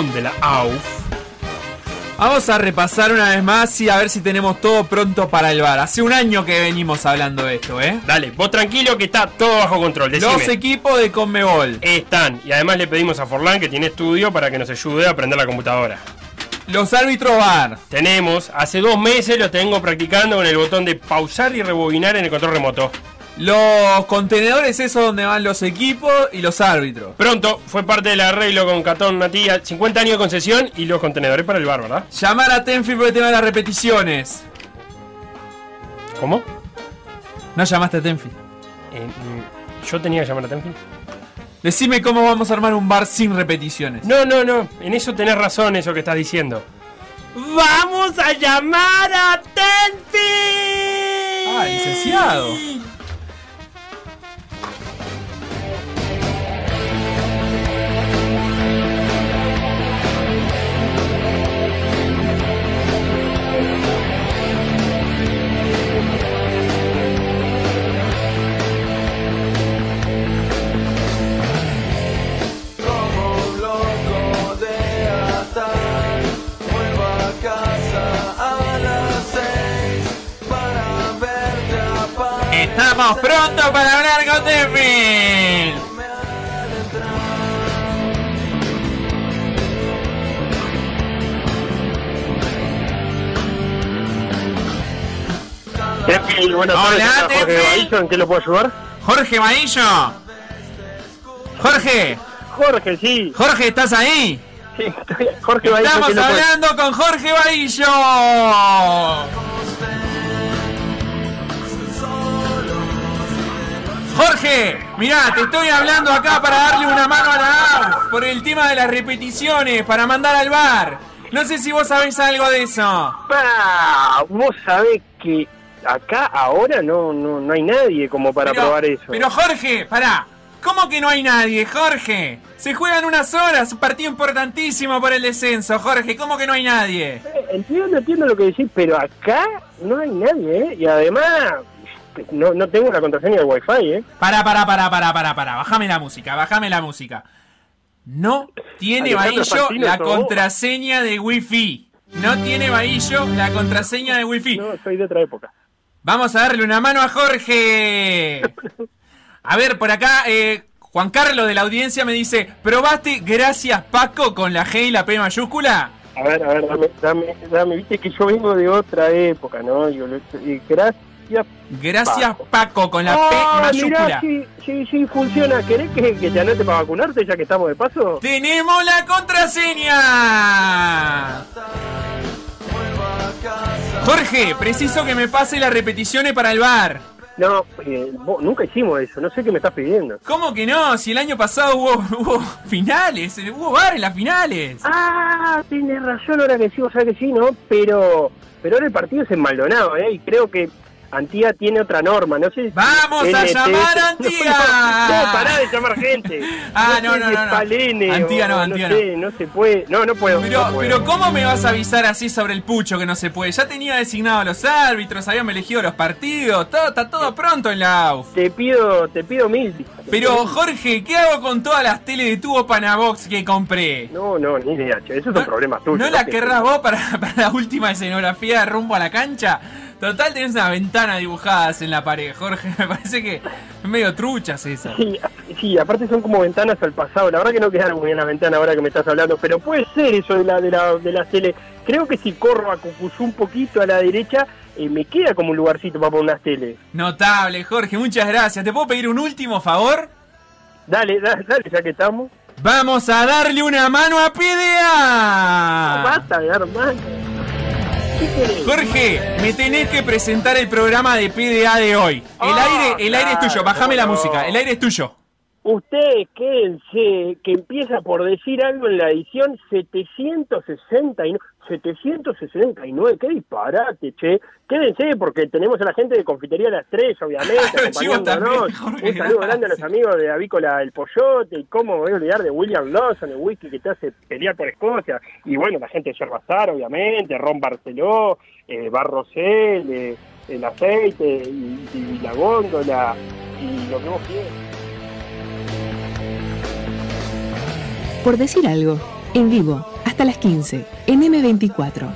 rincón de la AUF. Vamos a repasar una vez más y a ver si tenemos todo pronto para el bar. Hace un año que venimos hablando de esto, ¿eh? Dale, vos tranquilo que está todo bajo control. Decime. Los equipos de Conmebol. Están. Y además le pedimos a Forlán que tiene estudio para que nos ayude a aprender la computadora. Los árbitros VAR. Tenemos, hace dos meses lo tengo practicando con el botón de pausar y rebobinar en el control remoto. Los contenedores, eso donde van los equipos y los árbitros. Pronto, fue parte del arreglo con Catón Natía, 50 años de concesión y los contenedores para el bar, ¿verdad? Llamar a Tenfi por el tema de las repeticiones. ¿Cómo? ¿No llamaste a Tenfi? Eh, mm, ¿Yo tenía que llamar a Tenfi? Decime cómo vamos a armar un bar sin repeticiones. No, no, no. En eso tenés razón, eso que estás diciendo. ¡Vamos a llamar a Tenfi! Ah, licenciado. Estamos pronto para hablar con. Tenfi, buenas Hola, tardes. Jorge. Baillo, ¿En qué lo puedo ayudar? Jorge Maillo. Jorge, Jorge, sí. Jorge, ¿estás ahí? sí estoy- Jorge Baillo, Estamos ¿qué lo puedo- hablando con Jorge Bahillo. Jorge, mirá, te estoy hablando acá para darle una mano a la AUF por el tema de las repeticiones, para mandar al bar. No sé si vos sabés algo de eso. Pa, vos sabés que acá ahora no, no, no hay nadie como para pero, probar eso. Pero Jorge, pará. ¿Cómo que no hay nadie, Jorge? Se juegan unas horas, un partido importantísimo por el descenso, Jorge. ¿Cómo que no hay nadie? Eh, Entiendo, entiendo lo que decís, pero acá no hay nadie, ¿eh? Y además, no, no tengo la contraseña del wifi, ¿eh? Para, para, para, para, para, para. Bájame la música, bájame la música. No tiene Bahillo la contraseña de Wi-Fi. No tiene Bahillo la contraseña de Wi-Fi. No, soy de otra época. Vamos a darle una mano a Jorge. A ver, por acá, eh, Juan Carlos de la audiencia me dice: ¿Probaste gracias Paco con la G y la P mayúscula? A ver, a ver, dame, dame, dame, viste que yo vengo de otra época, ¿no? Yo, y gracias. Gracias Paco. Paco, con la P Ah, mayúscula. mirá, sí, sí, sí, funciona. ¿Querés que, que te anote para vacunarte ya que estamos de paso? ¡Tenemos la contraseña! Jorge, preciso que me pase las repeticiones para el bar. No, eh, vos- nunca hicimos eso, no sé qué me estás pidiendo. ¿Cómo que no? Si el año pasado hubo, hubo finales, hubo bar en las finales. Ah, tienes razón, ahora que sí, vos sabés que sí, ¿no? Pero, pero ahora el partido es en Maldonado, ¿eh? Y creo que Antía tiene otra norma, no sé si... ¡Vamos a NT. llamar a Antía! No, no, pará de llamar gente. Ah, no, no, no, es no. Palene Antía no, Antía no. sé, no se puede, no, no puedo. Pero, no puedo. pero ¿cómo me vas a avisar así sobre el pucho que no se puede? Ya tenía designado a los árbitros, habíamos elegido los partidos, todo, está todo pronto en la AUF. Te pido, te pido mil. Pero Jorge, ¿qué hago con todas las tele de tubo Panabox que compré? No, no, ni idea, che, esos son problemas tuyos. ¿No la querrás vos para, para la última escenografía de rumbo a la cancha? Total, tenés unas ventanas dibujadas en la pared, Jorge. Me parece que es medio truchas esas. Sí, sí, aparte son como ventanas al pasado. La verdad que no quedaron muy bien las ventanas ahora que me estás hablando, pero puede ser eso de la de la, de la tele. Creo que si corro a Cucuzú un poquito a la derecha, eh, me queda como un lugarcito para poner unas teles. Notable, Jorge, muchas gracias. ¿Te puedo pedir un último favor? Dale, dale, dale, ya que estamos. Vamos a darle una mano a PDA. Basta de dar más. Jorge, me tenés que presentar el programa de PDA de hoy. El Ah, aire, el aire es tuyo, bajame la música. El aire es tuyo. Ustedes quédense, que empieza por decir algo en la edición 769. 769, qué disparate, che. Quédense porque tenemos a la gente de Confitería Las Tres, obviamente, acompañándonos. también, Un saludo grande a los amigos de Avícola El Pollote y cómo voy a olvidar de William Lawson, el whisky que te hace pelear por Escocia. Y bueno, la gente de Yerbazar, obviamente, Ron Barceló, eh, Bar Rosel, eh, el aceite y, y la góndola y lo que vos quieras. Por decir algo. En vivo, hasta las 15, en M24.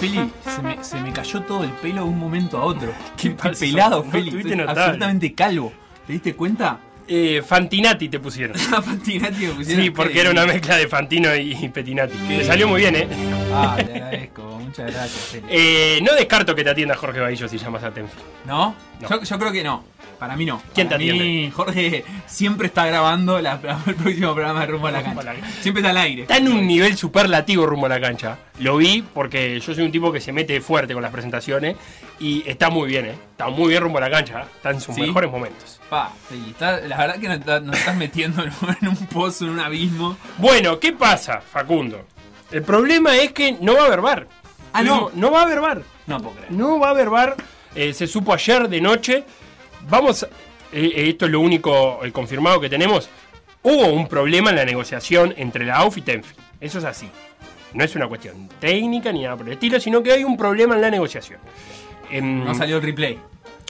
Feli, se me, se me cayó todo el pelo de un momento a otro. Qué, qué pasó? pelado, No Feli. absolutamente calvo. ¿Te diste cuenta? Eh, Fantinati te pusieron. A Fantinati me pusieron Sí, porque era una mezcla de Fantino y Petinati. Te salió muy bien, ¿eh? Ah, te agradezco. Muchas gracias. Eh, No descarto que te atienda Jorge Bahillo si llamas a Tenfield. ¿No? No. Yo, yo creo que no. Para mí no. ¿Quién Para te mí, atiende? Jorge siempre está grabando la- el próximo programa de Rumbo a la. Cancha. Siempre está al aire. Está en un nivel superlativo rumbo a la cancha. Lo vi porque yo soy un tipo que se mete fuerte con las presentaciones y está muy bien, ¿eh? Está muy bien rumbo a la cancha. Está en sus ¿Sí? mejores momentos. Pa, está- la verdad que nos, está- nos estás metiendo en un, pozo, en un abismo. Bueno, ¿qué pasa, Facundo? El problema es que no va a haber bar. Ah, no. No va a haber bar. No puedo creer. No va a haber bar. Eh, se supo ayer de noche. Vamos. eh, eh, esto es lo único eh, confirmado que tenemos. Hubo un problema en la negociación entre la AUF y Tenfield. Eso es así. No es una cuestión técnica ni nada por el estilo, sino que hay un problema en la negociación. Em, No salió el replay.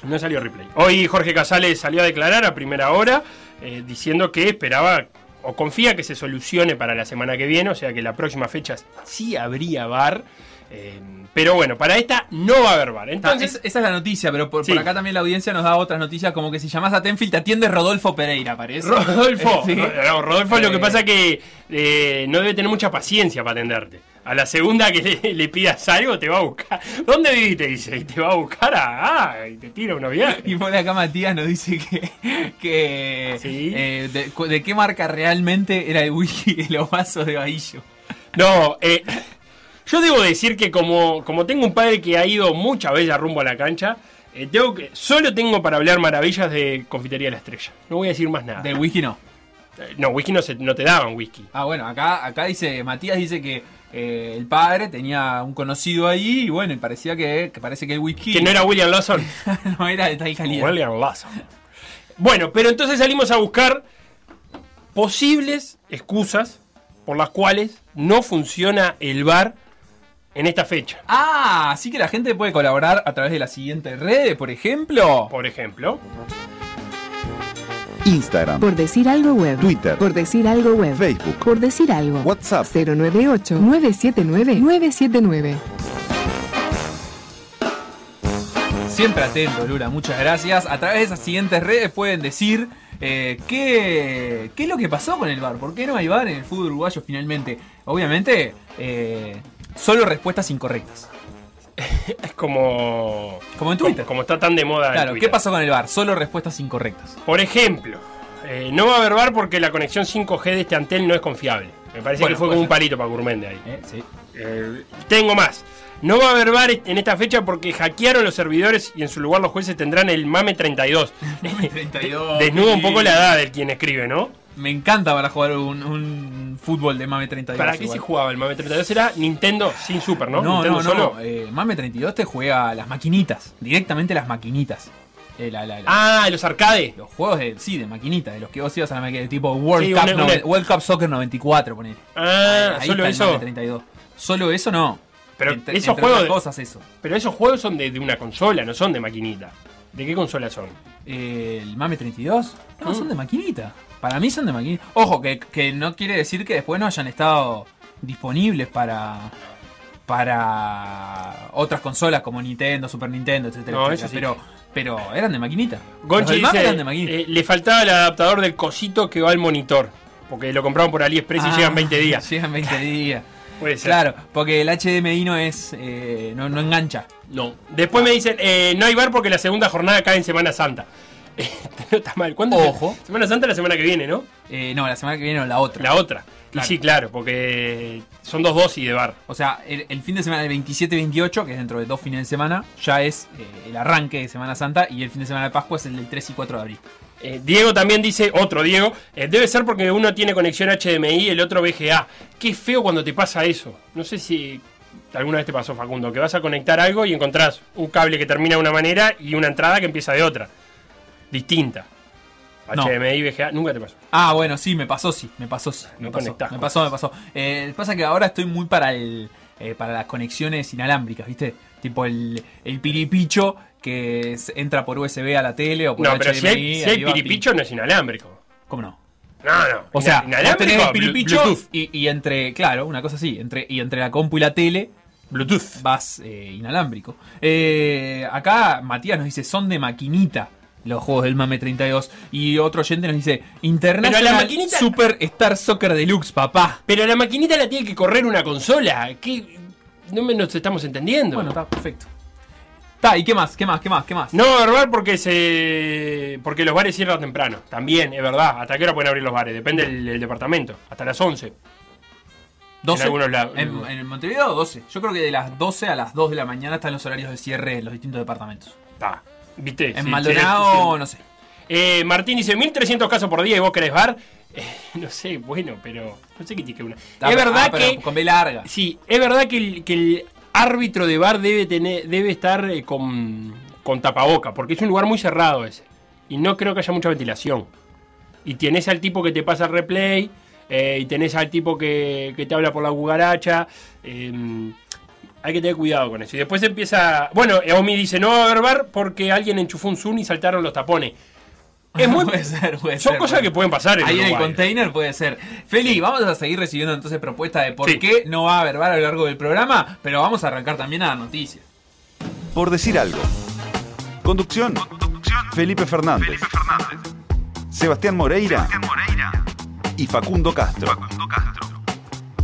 no salió replay. Hoy Jorge Casales salió a declarar a primera hora eh, diciendo que esperaba o confía que se solucione para la semana que viene, o sea que la próxima fecha sí habría bar. eh, pero bueno, para esta no va a haber bar. Ah, Entonces, es- esa es la noticia, pero por, Sí. por acá también la audiencia nos da otras noticias, como que si llamas a Tenfield te atiende Rodolfo Pereira, parece. Rodolfo, Sí. no, Rodolfo lo que pasa que eh, no debe tener mucha paciencia para atenderte. A la segunda que le, le pidas algo te va a buscar. ¿Dónde viviste? Dice, y te va a buscar a... Ah, y te tira unos viajes. Y por acá Matías nos dice que, que Sí. eh, de qué marca realmente era el whisky de los vasos de Bahillo. No, eh, yo debo decir que como, como tengo un padre que ha ido muchas veces rumbo a la cancha, eh, tengo que, solo tengo para hablar maravillas de Confitería La Estrella. No voy a decir más nada. De whisky no. Eh, No, whisky no, se, no te daban whisky. Ah, bueno, acá, acá dice, Matías dice que eh, el padre tenía un conocido ahí y bueno, y parecía que, que parece que el whisky Que no era William Lawson. no era de tal calidad. William Lawson. Bueno, pero entonces salimos a buscar posibles excusas por las cuales no funciona el bar en esta fecha. Ah, así que la gente puede colaborar a través de las siguientes redes, por ejemplo. Por ejemplo, Instagram. Por decir algo web. Twitter. Por decir algo web. Facebook. Por decir algo. WhatsApp. 098-979-979. Siempre atento, Lula, muchas gracias. A través de esas siguientes redes pueden decir eh, qué, qué es lo que pasó con el bar. ¿Por qué no hay bar en el fútbol uruguayo finalmente? Obviamente, eh, solo respuestas incorrectas. es como... Como en Twitter. Como, como está tan de moda Claro. ¿qué pasó con el bar? Solo respuestas incorrectas. Por ejemplo, eh, no va a haber bar porque la conexión 5G de este antel no es confiable. Me parece Bueno, que fue como un palito para Gourmende ahí. ¿Eh? Sí. Eh, tengo más. No va a haber bar en esta fecha porque hackearon los servidores y en su lugar los jueces tendrán el MAME 32. Mame 32, Desnuda un poco la edad del quien escribe, ¿no? Me encanta para jugar un, un fútbol de Mame 32. ¿Para qué igual. se jugaba el MAME 32? Era Nintendo sin Super, ¿no? No, Nintendo no, solo. no. eh, Mame 32 te juega las maquinitas. Directamente las maquinitas. Eh, la- la- la- Ah, los arcades. Los juegos de, sí, de maquinita, de los que vos ibas a la maquinita, tipo World, Sí, Cup, una- no- una- World Cup Soccer 94, ponele. Ah, Ahí solo está el eso. Mame 32. Solo eso no. Pero esos juegos de- cosas eso. Pero esos juegos son de, de una consola, no son de maquinita. ¿De qué consola son? ¿El Mame 32? No, Mm. son de maquinita. Para mí son de maquinita. Ojo, que, que no quiere decir que después no hayan estado disponibles para para otras consolas como Nintendo, Super Nintendo, etcétera, No, etcétera. sí. Pero, pero eran de maquinita. Gonchi dice, eran de maquinita. eh, le faltaba el adaptador del cosito que va al monitor. Porque lo compraron por AliExpress y Ah, llegan 20 días. Llegan 20 días. Puede ser. Claro, porque el HDMI no es. eh, no, no engancha. No. Después me dicen, eh, no hay bar porque la segunda jornada cae en Semana Santa. no está mal. ¿Cuándo? Ojo. Semana Santa la semana que viene, ¿no? Eh, no, la semana que viene o la otra. La otra. Claro. Y sí, claro, porque son dos dosis de bar. O sea, el, el fin de semana del 27-28, que es dentro de dos fines de semana, ya es eh, el arranque de Semana Santa y el fin de semana de Pascua es el del 3 y 4 de abril. Eh, Diego también dice, otro Diego, eh, debe ser porque uno tiene conexión HDMI y el otro VGA. Qué feo cuando te pasa eso. No sé si alguna vez te pasó, Facundo, que vas a conectar algo y encontrás un cable que termina de una manera y una entrada que empieza de otra. Distinta. No. HDMI, VGA, nunca te pasó. Ah, bueno, sí, me pasó, sí, me pasó, sí. No me pasó, me pasó, me pasó. Eh, pasa que ahora estoy muy para el eh, para las conexiones inalámbricas, ¿viste? Tipo el, el piripicho que es- entra por USB a la tele o por No, HDMI. pero si hay, si hay piripicho no es inalámbrico. ¿Cómo no? No, no. O sea, vos tenés el piripicho y, y entre, claro, una cosa así, entre, y entre la compu y la tele Bluetooth. vas eh, inalámbrico. Eh, acá Matías nos dice, son de maquinita los juegos del MAME 32. Y otro oyente nos dice, International la maquinita- Super Star Soccer Deluxe, papá. Pero la maquinita la tiene que correr una consola. ¿Qué? No nos estamos entendiendo. Bueno, está perfecto. Está, ¿y qué más? ¿Qué más? ¿Qué más? ¿Qué más? No, verbal porque se. porque los bares cierran temprano. También, es verdad. ¿Hasta qué hora pueden abrir los bares? Depende del, del departamento. Hasta las 11. 12. en algunos lados. En, en Montevideo, 12. Yo creo que de las 12 a las 2 de la mañana están los horarios de cierre en los distintos departamentos. Está. ¿Viste? En Sí, Maldonado, sí, no sé. Eh, Martín dice: 1300 casos por día y vos querés bar. Eh, no sé, bueno, pero. No sé qué tiene que una. Está, es verdad ah, pero que. Con B larga. Sí, es verdad que el, que el árbitro de bar debe tener, debe estar eh, con, con tapaboca, porque es un lugar muy cerrado ese. Y no creo que haya mucha ventilación. Y tienes al tipo que te pasa el replay, eh, y tenés al tipo que, que te habla por la gugaracha. eh, hay que tener cuidado con eso. Y después empieza. Bueno, Omi dice: No va a haber bar porque alguien enchufó un Zoom y saltaron los tapones. Es muy. puede ser, puede son ser, cosas puede que pueden pasar en Ahí en el container puede ser. Feli, vamos a seguir recibiendo entonces propuestas de por Sí. qué no va a haber bar a lo largo del programa, pero vamos a arrancar también a la noticia. Por decir algo. Conducción. Felipe Fernández. Sebastián Moreira. Y Facundo Castro.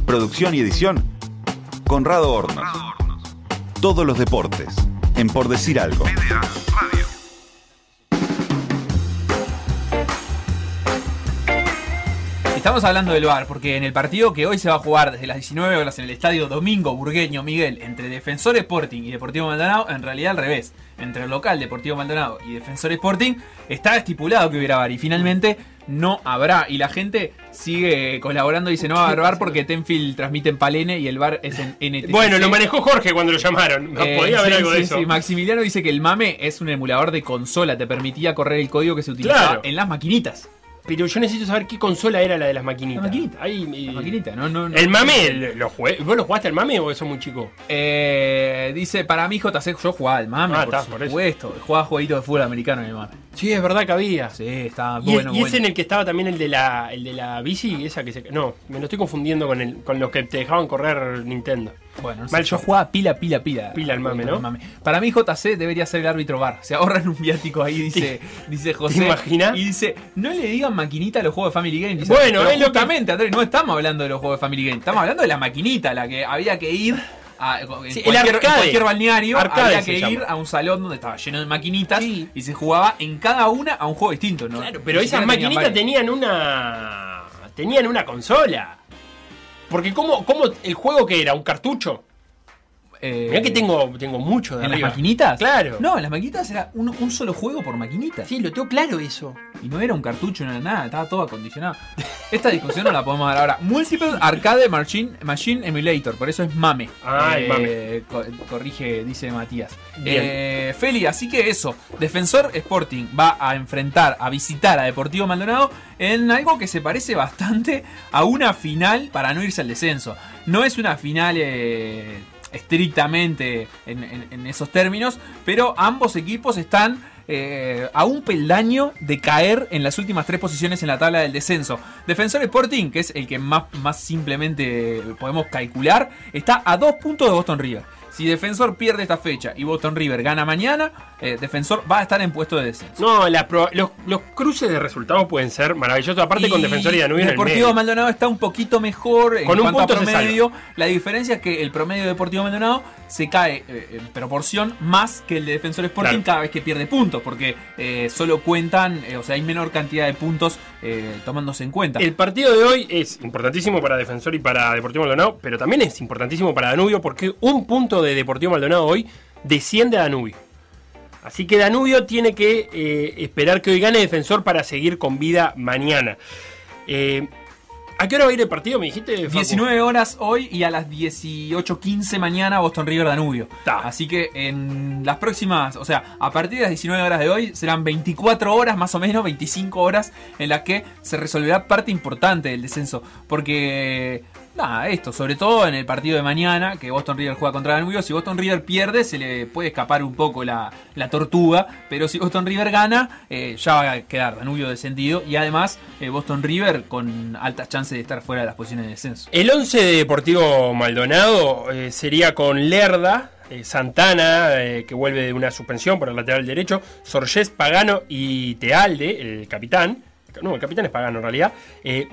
Producción y edición. Conrado Hornos. Todos los deportes. En Por decir algo. Estamos hablando del VAR porque en el partido que hoy se va a jugar desde las 19 horas en el estadio Domingo Burgueño Miguel entre Defensor Sporting y Deportivo Maldonado, en realidad al revés, entre el local Deportivo Maldonado y Defensor Sporting, está estipulado que hubiera VAR y finalmente no habrá. Y la gente sigue colaborando y dice no va a haber VAR porque Tenfield transmite en Palene y el VAR es en NTT. Bueno, lo manejó Jorge cuando lo llamaron. No Eh, podía haber sí, algo sí, de eso. sí. Maximiliano dice que el MAME es un emulador de consola, te permitía correr el código que se utilizaba Claro. en las maquinitas. Pero yo necesito saber qué consola era la de las maquinitas. La maquinita. Ahí, eh, La maquinita, no, no, no. El mame, lo jugué. ¿Vos lo jugaste al mame o eso muy chico? Eh, dice, para mí JC, yo jugaba al mame, Ah, por está, por eso. supuesto. Jugaba jueguitos de fútbol americano en el mame. Sí, es verdad que había. Sí, está Y, bueno, y es bueno. en el que estaba también el de la, el de la bici, esa que se. No, me lo estoy confundiendo con el, con los que te dejaban correr Nintendo. Bueno, no sé, Mal yo jugaba pila, pila, pila. Pila al mame, ¿no? Para mí JC debería ser el árbitro bar. Se ahorran un viático ahí, dice, dice José. ¿Te imaginas? Y dice, no le digan maquinita a los juegos de Family Game. Dice, Bueno, es lo que- justamente, Andrés, no estamos hablando de los juegos de Family Game. Estamos hablando de la maquinita, la que había que ir a en Sí, cualquier, en cualquier balneario. Arcade había que ir a un salón donde estaba lleno de maquinitas Sí. y se jugaba en cada una a un juego distinto, ¿no? Claro, pero esas tenían maquinitas varios. tenían una. tenían una consola. Porque como, como el juego que era, un cartucho. Eh, Mirá que tengo, tengo mucho de ¿En las maquinitas? Claro. No, en las maquinitas era un, un solo juego por maquinita. Sí, lo tengo claro eso. Y no era un cartucho, no era nada, estaba todo acondicionado. Esta discusión no la podemos dar ahora. Multiple Arcade Machine, Machine Emulator, por eso es MAME. El Eh, co- corrige, dice Matías. Bien. Eh, Feli, así que eso. Defensor Sporting va a enfrentar, a visitar a Deportivo Maldonado en algo que se parece bastante a una final para no irse al descenso. No es una final. Estrictamente en, en- en esos términos, pero ambos equipos están eh, a un peldaño de caer en las últimas tres posiciones en la tabla del descenso. Defensor Sporting, que es el que más, más simplemente podemos calcular, está a dos puntos de Boston River. Si Defensor pierde esta fecha y Boston River gana mañana, eh, Defensor va a estar en puesto de descenso. No, los, los cruces de resultados pueden ser maravillosos. Aparte con Defensor y Danubio en el Deportivo medio. Maldonado está un poquito mejor en Con un cuanto punto a se promedio. La diferencia es que el promedio de Deportivo Maldonado se cae eh, en proporción más que el de Defensor Sporting Claro. cada vez que pierde puntos, porque eh, solo cuentan, o sea, hay menor cantidad de puntos tomándose en cuenta. El partido de hoy es importantísimo para Defensor y para Deportivo Maldonado, pero también es importantísimo para Danubio porque un punto de Deportivo Maldonado hoy desciende a Danubio. Así que Danubio tiene que eh, esperar que hoy gane Defensor para seguir con vida mañana. Eh, ¿A qué hora va a ir el partido? Me dijiste. Facu? 19 horas hoy y a las 18.15 mañana Boston River Danubio. Ta. Así que en las próximas, o sea, a partir de las 19 horas de hoy serán 24 horas más o menos, 25 horas en las que se resolverá parte importante del descenso. Porque, esto, sobre todo en el partido de mañana, que Boston River juega contra Danubio, si Boston River pierde se le puede escapar un poco la, la tortuga, pero si Boston River gana, eh, ya va a quedar Danubio descendido y además eh, Boston River con altas chances de estar fuera de las posiciones de descenso. El 11 de Deportivo Maldonado eh, sería con Lerda, Santana, que vuelve de una suspensión por el lateral derecho, Sorges, Pagano y Tealde, el capitán. No, el capitán es Pagano en realidad.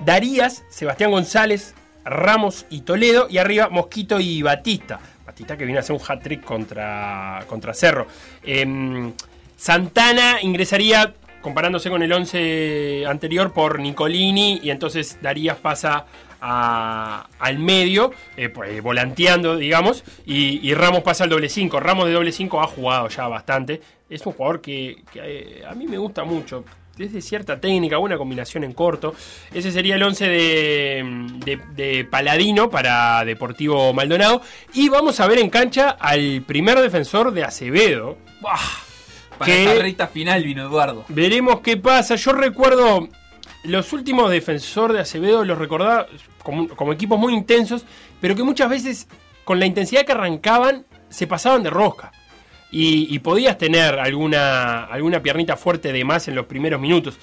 Darías, Sebastián González, Ramos y Toledo. Y arriba Mosquito y Batista. Batista que viene a hacer un hat-trick contra, contra Cerro. Em, Santana ingresaría comparándose con el 11 anterior por Nicolini y entonces Darías pasa al medio, eh, pues, eh, volanteando, digamos, y, Ramos pasa al doble 5. Ramos de doble 5 ha jugado ya bastante. Es un jugador que, que, eh, a mí me gusta mucho. Es de cierta técnica, buena combinación en corto. Ese sería el 11 de, de- de Paladino para Deportivo Maldonado. Y vamos a ver en cancha al primer defensor de Acevedo. ¡Buah! Para ¿Qué? esta recta final vino Eduardo. Veremos qué pasa. Yo recuerdo los últimos defensor de Acevedo, los recordaba como, como equipos muy intensos, pero que muchas veces con la intensidad que arrancaban se pasaban de rosca. Y, podías tener alguna, alguna piernita fuerte de más en los primeros minutos.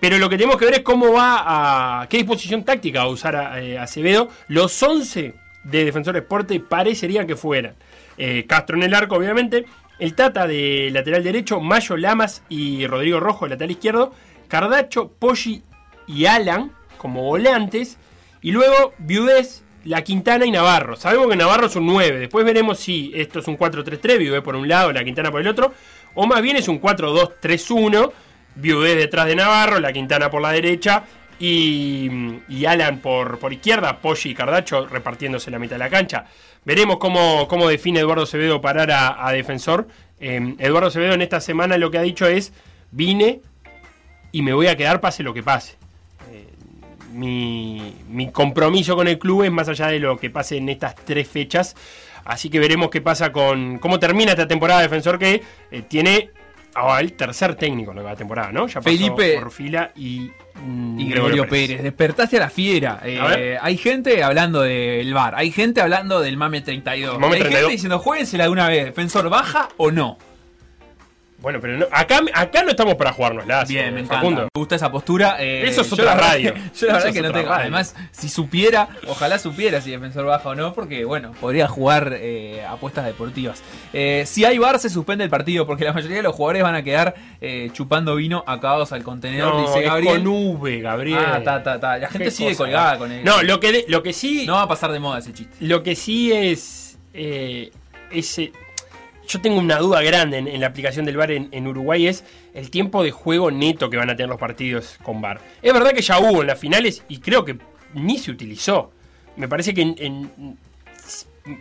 Pero lo que tenemos que ver es cómo va a. qué disposición táctica va a usar a, eh, Acevedo. Los 11 de Defensor Esporte parecerían que fueran. Eh, Castro en el arco, obviamente. El Tata de lateral derecho, Mayo Lamas y Rodrigo Rojo, lateral izquierdo. Cardacho, Poggi y Alan como volantes. Y luego Viudés, La Quintana y Navarro. Sabemos que Navarro es un 9. Después veremos si esto es un 4-3-3, Viudés por un lado, La Quintana por el otro. O más bien es un 4-2-3-1. Viudés detrás de Navarro, La Quintana por la derecha. Y, y Alan por, por izquierda, Poggi y Cardacho repartiéndose la mitad de la cancha. Veremos cómo, cómo define Eduardo Acevedo parar a, defensor. Eh, Eduardo Acevedo en esta semana lo que ha dicho es, vine y me voy a quedar pase lo que pase. Mi, mi compromiso con el club es más allá de lo que pase en estas tres fechas. Así que veremos qué pasa con cómo termina esta temporada de defensor que eh, tiene ahora el tercer técnico en la temporada, ¿no? Ya pasó Felipe- por fila y, mm, Y Gregorio Pérez. despertaste a la fiera. Eh, A hay gente hablando del bar, hay gente hablando del Mame 32. Mame hay 32. gente diciendo, jueguensela de una vez, defensor baja o no. Bueno, pero no- acá, acá no estamos para jugarnos la Bien, me encanta. Facundo. Me gusta esa postura. eh, Eso es otra radio. Yo la verdad es que no tengo. radio. Además, si supiera, ojalá supiera si defensor baja o no, porque bueno, podría jugar eh, apuestas deportivas. Eh, si hay bar, se suspende el partido, porque la mayoría de los jugadores van a quedar eh, chupando vino acabados al contenedor, No, dice es Gabriel. con V, Gabriel. Ah, ta, ta, ta. La gente sigue cosa. colgada con él. No, lo que, lo que sí. No va a pasar de moda ese chiste. Lo que sí es. eh, ese, yo tengo una duda grande en, la aplicación del VAR en, en Uruguay: es el tiempo de juego neto que van a tener los partidos con VAR. Es verdad que ya hubo en las finales y creo que ni se utilizó. Me parece que en-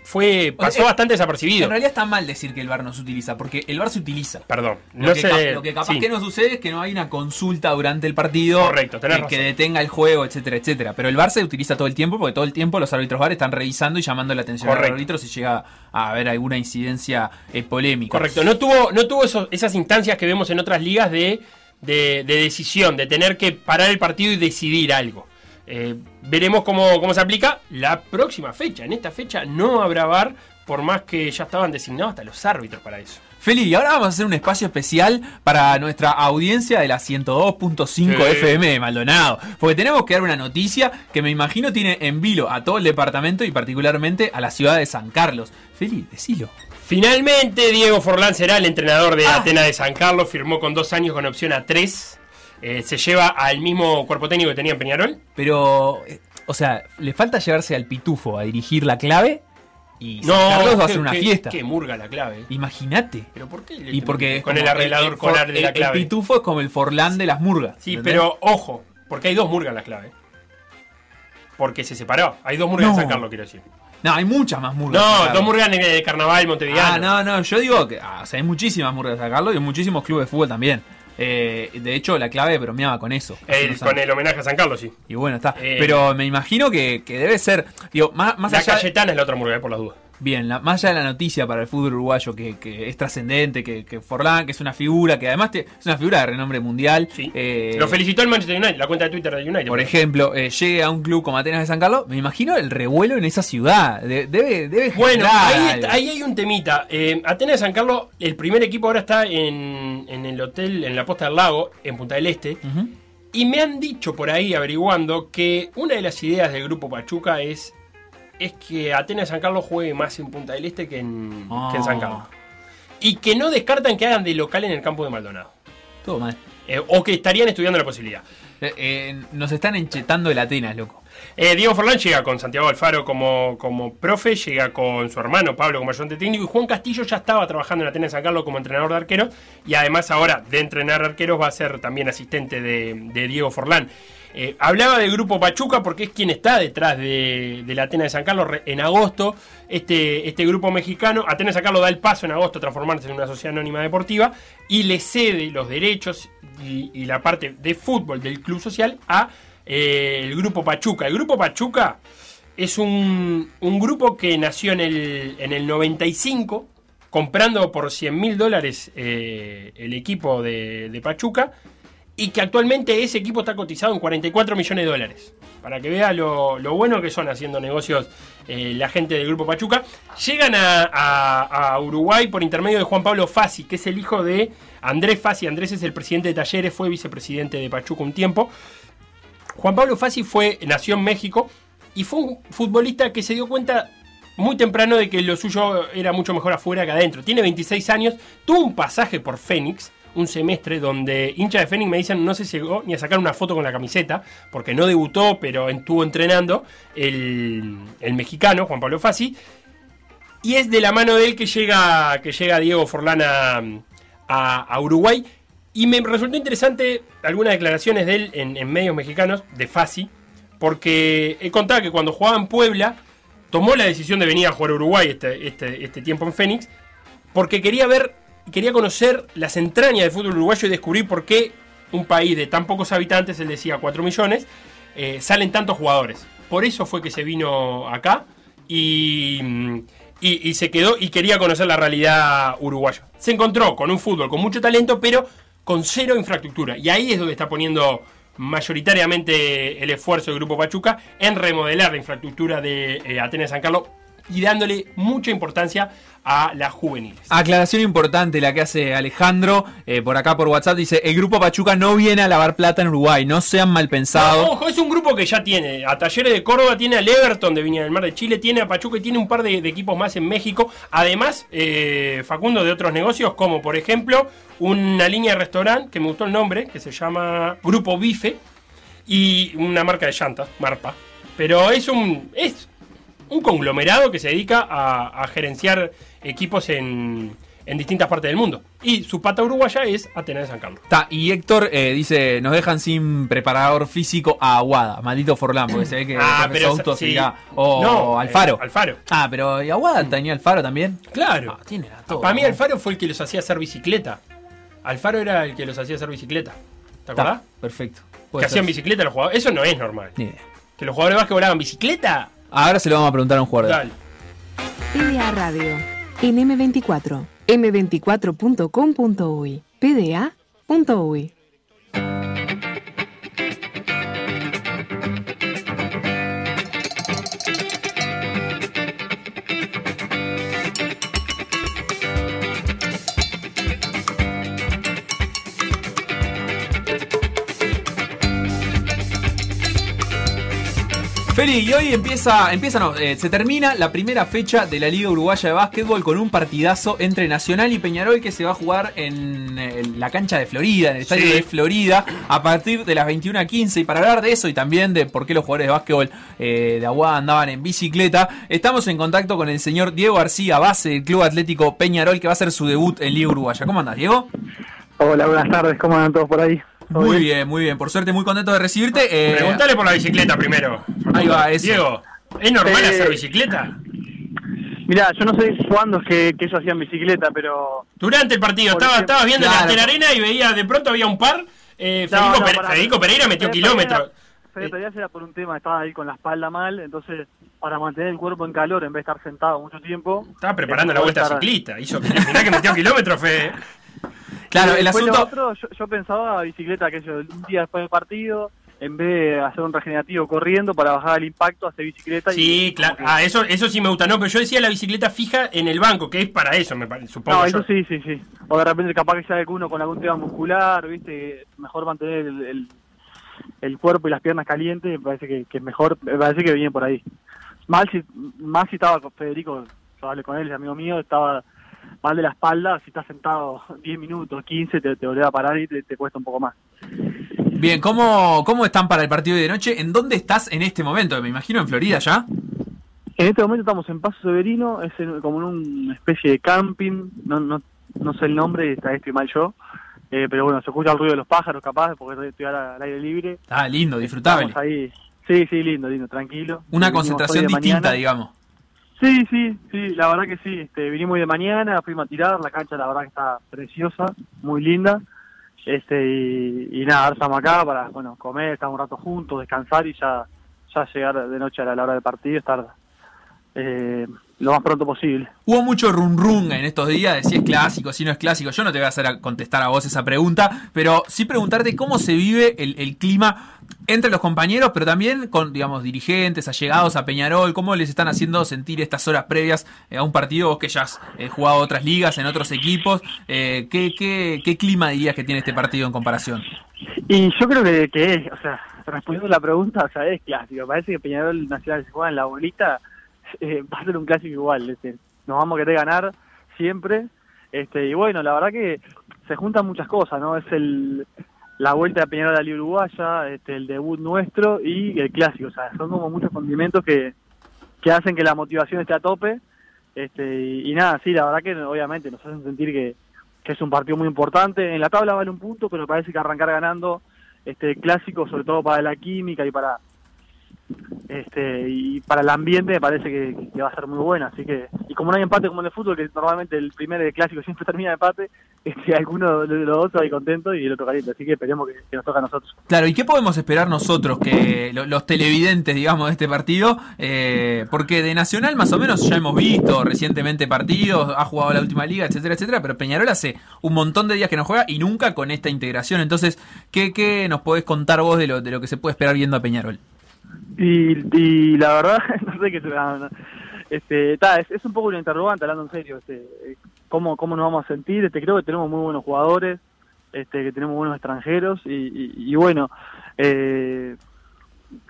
fue pasó bastante desapercibido. En realidad está mal decir que el bar no se utiliza, porque el bar se utiliza. Perdón, Lo, que, sé. lo que capaz sí. que no sucede es que no hay una consulta durante el partido Correcto, tenés que, detenga el juego, etcétera, etcétera. Pero el VAR se utiliza todo el tiempo porque todo el tiempo los árbitros VAR están revisando y llamando la atención Correcto. los árbitros si llega a haber alguna incidencia eh, polémica. Correcto, no tuvo, no tuvo esos- esas instancias que vemos en otras ligas de, de- de decisión, de tener que parar el partido y decidir algo. Eh, veremos cómo, cómo se aplica la próxima fecha. En esta fecha no habrá VAR, por más que ya estaban designados hasta los árbitros para eso. Feli, y ahora vamos a hacer un espacio especial para nuestra audiencia de la 102.5 Sí. FM de Maldonado. Porque tenemos que dar una noticia que me imagino tiene en vilo a todo el departamento y particularmente a la ciudad de San Carlos. Feli, decilo. Finalmente, Diego Forlán será el entrenador de Ah. Atenas de San Carlos. Firmó con dos años con opción a tres. Eh, se lleva al mismo cuerpo técnico que tenía en Peñarol. Pero, eh, o sea, le falta llevarse al pitufo a dirigir la clave y No, Carlos va a hacer una fiesta. Qué murga la clave. Imagínate. ¿Pero por qué? Y porque con el arreglador el- colar el- de la el clave. pitufo es como el Forlán de las murgas. Sí, ¿entendés? pero ojo, porque hay dos murgas en la clave. Porque se separó. Hay dos murgas No. en San Carlos, quiero decir. No, hay muchas más murgas. No, dos murgas de, de carnaval montevideano. Ah, no, no, yo digo que ah, o sea, hay muchísimas murgas de San Carlos y hay muchísimos clubes de fútbol también. Eh, de hecho, la clave bromeaba con eso. El- con el homenaje a San Carlos, sí. Y bueno, está. Eh, Pero me imagino que, que debe ser. Digo, más, más La allá. Cayetana es la otra hamburguesa, por las dudas. Bien, la- más allá de la noticia para el fútbol uruguayo que, que es trascendente, que, que Forlán, que es una figura, que además te- es una figura de renombre mundial. Sí. eh, Lo felicitó el Manchester United, la cuenta de Twitter de United. por ejemplo, eh, llegue a un club como Atenas de San Carlos, me imagino el revuelo en esa ciudad. De- debe, debe Bueno, ahí, está- ahí hay un temita. Eh, Atenas de San Carlos, el primer equipo ahora está en, en el hotel, en la Posta del Lago, en Punta del Este. Y me han dicho por ahí, averiguando, que una de las ideas del grupo Pachuca es, es que Atenas San Carlos juegue más en Punta del Este que en, que en San. Carlos. Y que no descartan que hagan de local en el campo de Maldonado. Todo mal. Eh, o que estarían estudiando la posibilidad. Eh, eh, nos están enchetando el Atenas, loco. Diego Forlán llega con Santiago Alfaro como, como profe, llega con su hermano Pablo como ayudante técnico y Juan Castillo ya estaba trabajando en Atenas San Carlos como entrenador de arqueros y además ahora de entrenar arqueros va a ser también asistente de, de Diego Forlán. Eh, hablaba del grupo Pachuca porque es quien está detrás de, la Atenas de San Carlos en agosto. Este, este grupo mexicano, Atenas de San Carlos da el paso en agosto a transformarse en una sociedad anónima deportiva y le cede los derechos y, y la parte de fútbol del club social a eh, el grupo Pachuca. El grupo Pachuca es un, un grupo que nació en el, en el 95, comprando por 100 mil dólares eh, el equipo de, de Pachuca, y que actualmente ese equipo está cotizado en 44 millones de dólares. Para que vea lo, lo bueno que son haciendo negocios eh, la gente del grupo Pachuca. Llegan a, a- Uruguay por intermedio de Juan Pablo Fassi, que es el hijo de Andrés Fassi. Andrés es el presidente de Talleres, fue vicepresidente de Pachuca un tiempo. Juan Pablo Fassi fue, nació en México y fue un futbolista que se dio cuenta muy temprano de que lo suyo era mucho mejor afuera que adentro. Tiene 26 años, tuvo un pasaje por Fénix, un semestre donde hinchas de Fénix me dicen no se llegó ni a sacar una foto con la camiseta, porque no debutó, pero estuvo entrenando el, el mexicano, Juan Pablo Fassi. Y es de la mano de él que llega, que llega Diego Forlán a, a- Uruguay. Y me resultó interesante algunas declaraciones de él en, medios mexicanos, de Fassi, porque he contado que cuando jugaba en Puebla, tomó la decisión de venir a jugar a Uruguay este, este, este tiempo en Fénix, porque quería ver, quería conocer las entrañas del fútbol uruguayo y descubrir por qué un país de tan pocos habitantes, él decía 4 millones, eh, salen tantos jugadores. Por eso fue que se vino acá y, mm, y se quedó y quería conocer la realidad uruguaya. Se encontró con un fútbol con mucho talento, pero con cero infraestructura. Y ahí es donde está poniendo mayoritariamente el esfuerzo del Grupo Pachuca en remodelar la infraestructura de eh, Atenas San Carlos y dándole mucha importancia a las juveniles. Aclaración importante la que hace Alejandro eh, por acá por WhatsApp. Dice, el grupo Pachuca no viene a lavar plata en Uruguay, no sean mal pensados. No, ojo, es un grupo que ya tiene a Talleres de Córdoba, tiene al Everton de Viña del Mar de Chile, tiene a Pachuca y tiene un par de, de equipos más en México. Además, eh, Facundo de otros negocios, como por ejemplo una línea de restaurante que me gustó el nombre, que se llama Grupo Bife, y una marca de llantas, Marpa. Pero es un, es un conglomerado que se dedica a, a gerenciar equipos en, en distintas partes del mundo. Y su pata uruguaya es Atenas de San Carlos. Está, y Héctor eh, dice, nos dejan sin preparador físico a Aguada, maldito Forlán, porque se ve que Ah, que pero Souto sí. seguirá. O No, Alfaro. eh, Alfaro. Ah, pero ¿y Aguada tenía Alfaro también? Claro. Ah, tiene la todo, Para mí. Alfaro fue el que los hacía hacer bicicleta. Alfaro era el que los hacía hacer bicicleta. ¿Te acordás? perfecto. Que hacían bicicleta los jugadores. Eso no es normal. Ni idea. Que los jugadores de básquet volaban bicicleta. Ahora se lo vamos a preguntar a un jugador. Dale. PDA Radio. En M24. M24.com.uy. PDA.uy. Feli, y hoy empieza, empieza no, eh, se termina la primera fecha de la Liga Uruguaya de Básquetbol con un partidazo entre Nacional y Peñarol que se va a jugar en, eh, la cancha de Florida, en el estadio Sí. de Florida, a partir de las 21.15. Y para hablar de eso y también de por qué los jugadores de básquetbol eh, de Aguada andaban en bicicleta, estamos en contacto con el señor Diego García, base del Club Atlético Peñarol, que va a hacer su debut en Liga Uruguaya. ¿Cómo andas, Diego? Hola, buenas tardes, ¿cómo andan todos por ahí? ¿Todo Muy bien? bien, muy bien. Por suerte, muy contento de recibirte. Eh, Preguntale por la bicicleta primero. Ahí va, eso. Diego, ¿es normal Eh, hacer bicicleta? Mirá, yo no sé cuándo es que, que ellos hacían bicicleta, pero... Durante el partido, estaba, ejemplo, estabas viendo claro. la Telarena y veía, de pronto había un par. eh, No, Federico, no, Pere- pará. Federico Pereira metió Fede kilómetros. Pereira- Fede Pereira era por un tema, estaba ahí con la espalda mal, entonces para mantener el cuerpo en calor en vez de estar sentado mucho tiempo... Estaba preparando eh, la vuelta estar- ciclista. Hizo, mirá que metió kilómetros, Fede. Claro, el lo asunto. otro, yo, yo pensaba bicicleta, que yo, un día después del partido, en vez de hacer un regenerativo corriendo para bajar el impacto, hacer bicicleta. Sí, y, claro. que- Ah, eso, eso sí me gusta. No, pero yo decía la bicicleta fija en el banco, que es para eso, me parece, supongo. No, yo. eso sí, sí, sí. O de repente capaz que sea alguno con algún tema muscular, ¿viste? Mejor mantener el, el, el cuerpo y las piernas calientes, me parece que, que es mejor, me parece que viene por ahí. Mal si, más si estaba con Federico, yo hablé con él, es amigo mío, estaba mal de la espalda, si estás sentado 10 minutos, 15, te, te volvés a parar y te, te cuesta un poco más. Bien, ¿cómo, ¿cómo están para el partido de noche? ¿En dónde estás en este momento? Me imagino en Florida ya. En este momento estamos en Paso Severino, es en- como en una especie de camping, no, no, no sé el nombre, está estoy mal yo, eh, pero bueno, se escucha el ruido de los pájaros capaz, porque estoy al aire libre. Ah, lindo, disfrutable. Estamos ahí. Sí, sí, lindo, lindo, tranquilo. Una concentración distinta, mañana. digamos. Sí, sí, sí, la verdad que sí. Este, vinimos de mañana, fuimos a tirar, la cancha la verdad que está preciosa, muy linda. Este, y, y nada, ahora estamos acá para, bueno, comer, estar un rato juntos, descansar y ya, ya llegar de noche a la, la hora del partido, estar eh, lo más pronto posible. Hubo mucho run run en estos días de si es clásico, si no es clásico. Yo no te voy a hacer a contestar a vos esa pregunta, pero sí preguntarte cómo se vive el, el clima entre los compañeros, pero también con, digamos, dirigentes, allegados a Peñarol. ¿Cómo les están haciendo sentir estas horas previas eh, a un partido? Vos que ya has eh, jugado otras ligas, en otros equipos. eh, ¿qué, qué, ¿Qué clima dirías que tiene este partido en comparación? Y yo creo que, que es, o sea, respondiendo a la pregunta, o sea, es clásico. Parece que Peñarol Nacional se juega en la bolita, eh, va a ser un clásico igual. este, nos vamos a querer ganar siempre. este Y bueno, la verdad que se juntan muchas cosas, ¿no? Es el la vuelta de Peñarol a la Uruguaya, este, el debut nuestro y el clásico. O sea, son como muchos condimentos que, que hacen que la motivación esté a tope. este Y, y nada, sí, la verdad que obviamente nos hacen sentir que, que es un partido muy importante. En la tabla vale un punto, pero parece que arrancar ganando este clásico, sobre todo para la química y para este y para el ambiente, me parece que, va a ser muy buena. Así que y como no hay empate como en el fútbol, que normalmente el primer clásico siempre termina de empate, este, alguno de los dos va a ir contento y el otro caliente. Así que esperemos que, nos toque a nosotros. Claro, ¿y qué podemos esperar nosotros, que lo- los televidentes, digamos, de este partido? Eh, porque de Nacional más o menos ya hemos visto recientemente partidos, ha jugado la última liga, etcétera, etcétera, pero Peñarol hace un montón de días que no juega y nunca con esta integración. Entonces, ¿qué, qué nos podés contar vos de lo, de lo que se puede esperar viendo a Peñarol? Y, y la verdad, no sé qué se este, ta, es, es un poco una interrogante, hablando en serio. Este, eh, ¿cómo, ¿Cómo nos vamos a sentir? Este, creo que tenemos muy buenos jugadores, este, que tenemos buenos extranjeros y, y- y bueno, eh,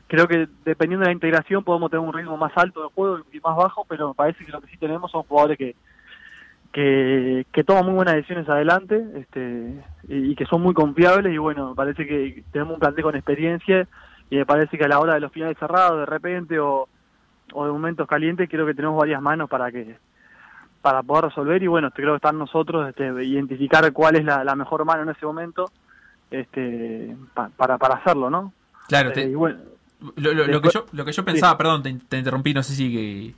creo que dependiendo de la integración podemos tener un ritmo más alto de juego y más bajo, pero me parece que lo que sí tenemos son jugadores que que, que toman muy buenas decisiones adelante este, y, que son muy confiables y bueno, parece que tenemos un plantel con experiencia y me parece que a la hora de los finales cerrados de repente o, o de momentos calientes creo que tenemos varias manos para que para poder resolver y bueno, creo que están nosotros este, identificar cuál es la, la mejor mano en ese momento este pa- para, para hacerlo, ¿no? Claro, Eh, te- bueno, lo, lo- lo que yo, lo que yo Sí. pensaba, perdón, te, te interrumpí, no sé si que,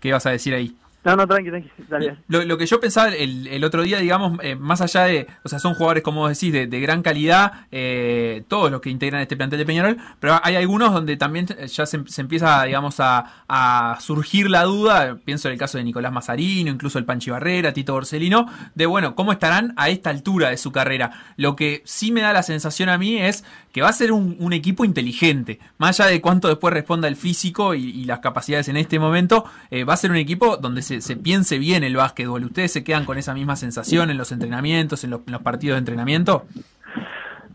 qué ibas a decir ahí. No, no, tranqui, tranqui, dale. Lo, lo que yo pensaba el, otro día, digamos, eh, más allá de, o sea, son jugadores, como vos decís, de, gran calidad, eh, todos los que integran este plantel de Peñarol, pero hay algunos donde también eh, ya se, empieza, digamos, a, a surgir la duda, pienso en el caso de Nicolás Mazarino, incluso el Panchi Barrera, Tito Borsellino, de, bueno, ¿cómo estarán a esta altura de su carrera? Lo que sí me da la sensación a mí es que va a ser un, equipo inteligente, más allá de cuánto después responda el físico y, las capacidades en este momento, eh, va a ser un equipo donde se, se piense bien el básquetbol. ¿Ustedes se quedan con esa misma sensación en los entrenamientos, en los, partidos de entrenamiento?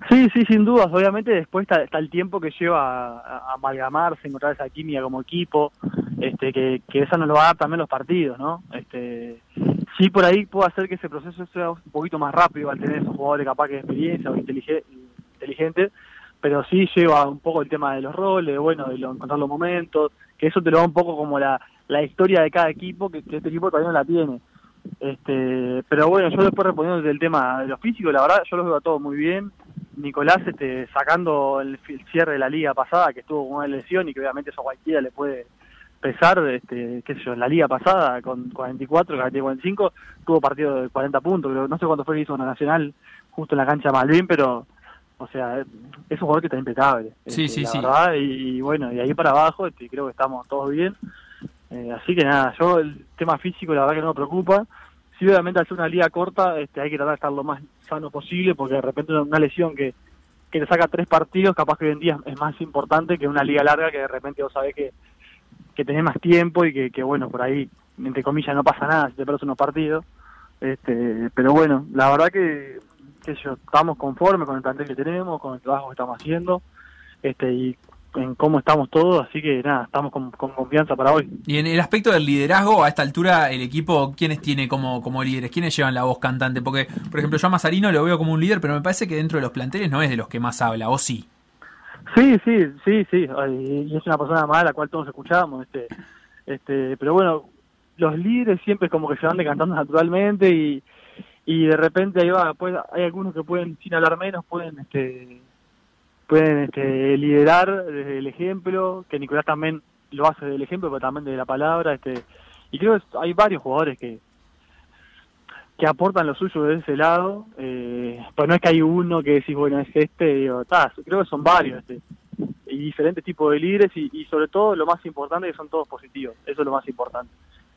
Sí, sí, sin dudas. Obviamente después está, está el tiempo que lleva a, a amalgamarse, encontrar esa química como equipo, este, que, que esa nos lo va a dar también los partidos, ¿no? Este, sí, por ahí puede hacer que ese proceso sea un poquito más rápido al tener esos jugadores capaz que de experiencia o intelige- inteligentes, pero sí lleva un poco el tema de los roles, bueno, de lo- encontrar los momentos, que eso te lo da un poco como la, la historia de cada equipo, que, este equipo todavía no la tiene. Este, pero bueno, yo después respondiendo del tema de los físicos, la verdad, yo los veo a todos muy bien. Nicolás este, sacando el, cierre de la liga pasada, que estuvo con una lesión y que obviamente eso a cualquiera le puede pesar, este, qué sé yo, la liga pasada con 44, 45, tuvo partido de 40 puntos, pero no sé cuánto fue que hizo una nacional justo en la cancha de Malvin, pero, o sea, es un jugador que está impecable. Sí, este, sí, la sí. verdad, y, y bueno, de ahí para abajo este, creo que estamos todos bien. Eh, así que nada, yo el tema físico la verdad que no me preocupa. Sí, obviamente al ser una liga corta este, hay que tratar de estar lo más sano posible porque de repente una lesión que, que te saca tres partidos capaz que hoy en día es más importante que una liga larga que de repente vos sabés que, que tenés más tiempo y que, que bueno, por ahí, entre comillas, no pasa nada si te pierdes unos partidos. Este, pero bueno, la verdad que, que yo, estamos conformes con el plantel que tenemos, con el trabajo que estamos haciendo este y en cómo estamos todos, así que nada, estamos con, con confianza para hoy. Y en el aspecto del liderazgo, a esta altura, el equipo, ¿quiénes tiene como, como líderes? ¿Quiénes llevan la voz cantante? Porque, por ejemplo, yo a Mazarino lo veo como un líder, pero me parece que dentro de los planteles no es de los que más habla, ¿o sí? Sí, sí, sí, sí, y es una persona más a la cual todos escuchamos, este, este, pero bueno, los líderes siempre como que se van decantando naturalmente y, y de repente ahí va, pues hay algunos que pueden, sin hablar menos, pueden, este, pueden este, liderar desde el ejemplo, que Nicolás también lo hace del ejemplo, pero también de la palabra, este, y creo que hay varios jugadores que que aportan lo suyo de ese lado, eh, pues no es que hay uno que decís, bueno, es este, digo, ta, creo que son varios, este, y diferentes tipos de líderes, y, y sobre todo lo más importante que son todos positivos, eso es lo más importante,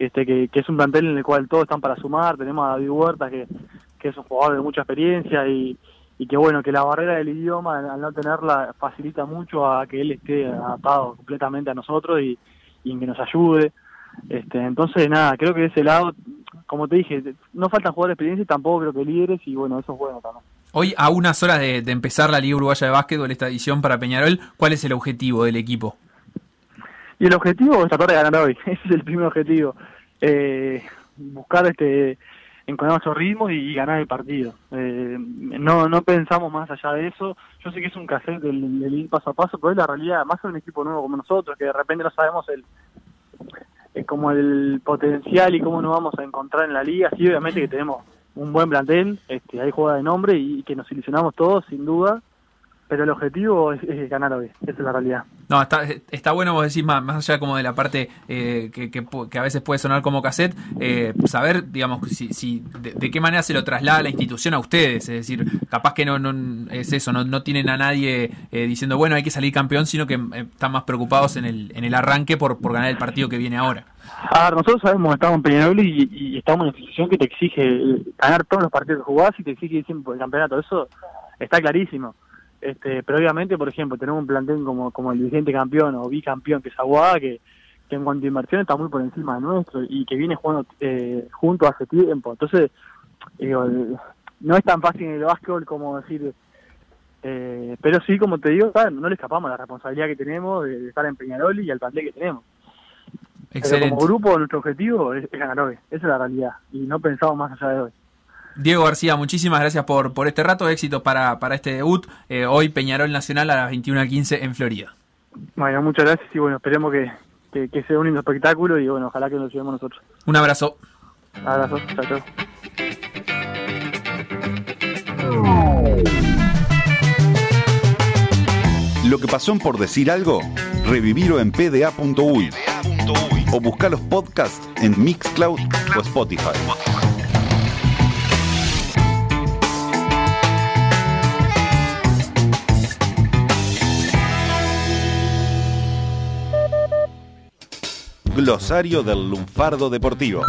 este que, es un plantel en el cual todos están para sumar, tenemos a David Huerta, que, es un jugador de mucha experiencia, y, que bueno, que la barrera del idioma, al no tenerla, facilita mucho a que él esté adaptado completamente a nosotros y, y que nos ayude, este, entonces, nada, creo que de ese lado, como te dije, no faltan jugadores de experiencia y tampoco creo que líderes, y bueno, eso es bueno también. Hoy, a unas horas de, de empezar la Liga Uruguaya de Básquetbol, esta edición para Peñarol, ¿cuál es el objetivo del equipo? Y el objetivo es tratar de ganar hoy, ese es el primer objetivo. Eh, buscar este encontrar nuestro ritmo y, ganar el partido. Eh, no no pensamos más allá de eso. Yo sé que es un cassette del, ir paso a paso, pero es la realidad, más en un equipo nuevo como nosotros, que de repente no sabemos el eh, como el potencial y cómo nos vamos a encontrar en la liga. Sí, obviamente que tenemos un buen plantel, este, hay juega de nombre y que nos ilusionamos todos, sin duda, pero el objetivo es, es ganar hoy, esa es la realidad. No, está, está bueno vos decís más, más allá como de la parte eh, que, que, a veces puede sonar como cassette, eh, saber, digamos, si, si de, de qué manera se lo traslada la institución a ustedes. Es decir, capaz que no, no es eso, no, no tienen a nadie eh, diciendo, bueno, hay que salir campeón, sino que eh, están más preocupados en el, en el arranque por, por ganar el partido que viene ahora. A ver, nosotros sabemos que estamos en Peñarol y, y estamos en una institución que te exige eh, ganar todos los partidos que jugás y te exige ir siempre por el campeonato. Eso está clarísimo. Este, pero obviamente, por ejemplo, tenemos un plantel como, como el vigente campeón o bicampeón que es Aguada, que, que en cuanto a inversión está muy por encima de nuestro y que viene jugando eh, junto hace tiempo. Entonces, digo, no es tan fácil en el básquetbol como decir, eh, pero sí, como te digo, ¿sabes? no le escapamos a la responsabilidad que tenemos de, estar en Peñarol y al plantel que tenemos. Pero como grupo, nuestro objetivo es, es ganar hoy. Esa es la realidad. Y no pensamos más allá de hoy. Diego García, muchísimas gracias por, por este rato, éxito para, para este debut. Eh, hoy Peñarol Nacional a las 21.15 en Florida. Bueno, muchas gracias y bueno, esperemos que, que, que sea un lindo espectáculo y bueno, ojalá que nos llevemos nosotros. Un abrazo. Abrazo, chao, chao. Lo que pasó en por decir algo, revivirlo en pda.uy o buscar los podcasts en Mixcloud o Spotify. Glosario del lunfardo deportivo.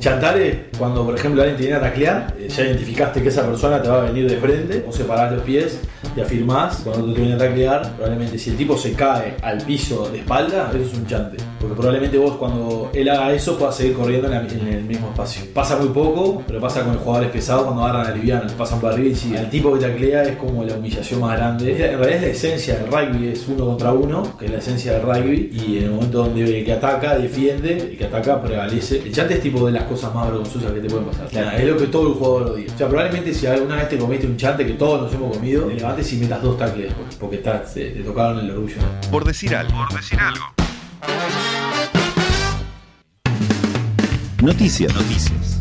Chantare, cuando por ejemplo alguien te viene a taclear, eh, ya identificaste que esa persona te va a venir de frente, o separás los pies y afirmás cuando te viene a taclear, probablemente si el tipo se cae al piso de espalda, eso es un chante. Porque probablemente vos cuando él haga eso puedas seguir corriendo en, la- en el mismo espacio. Pasa muy poco, pero pasa con los jugadores pesados cuando agarran a liviano, le pasan por arriba y si al tipo que taclea es como la humillación más grande. Es- En realidad es la esencia del rugby, es uno contra uno, que es la esencia del rugby, y en el momento donde el que ataca defiende, el que ataca prevalece. El chante es tipo de las cosas más vergonzosas que te pueden pasar. Nada, es lo que todo el jugador odia. O sea, probablemente si alguna vez te comiste un chante que todos nos hemos comido, te y metas dos tacles porque estás, te, te tocaron el orgullo. Por decir algo. Por decir algo. Noticias. Noticias.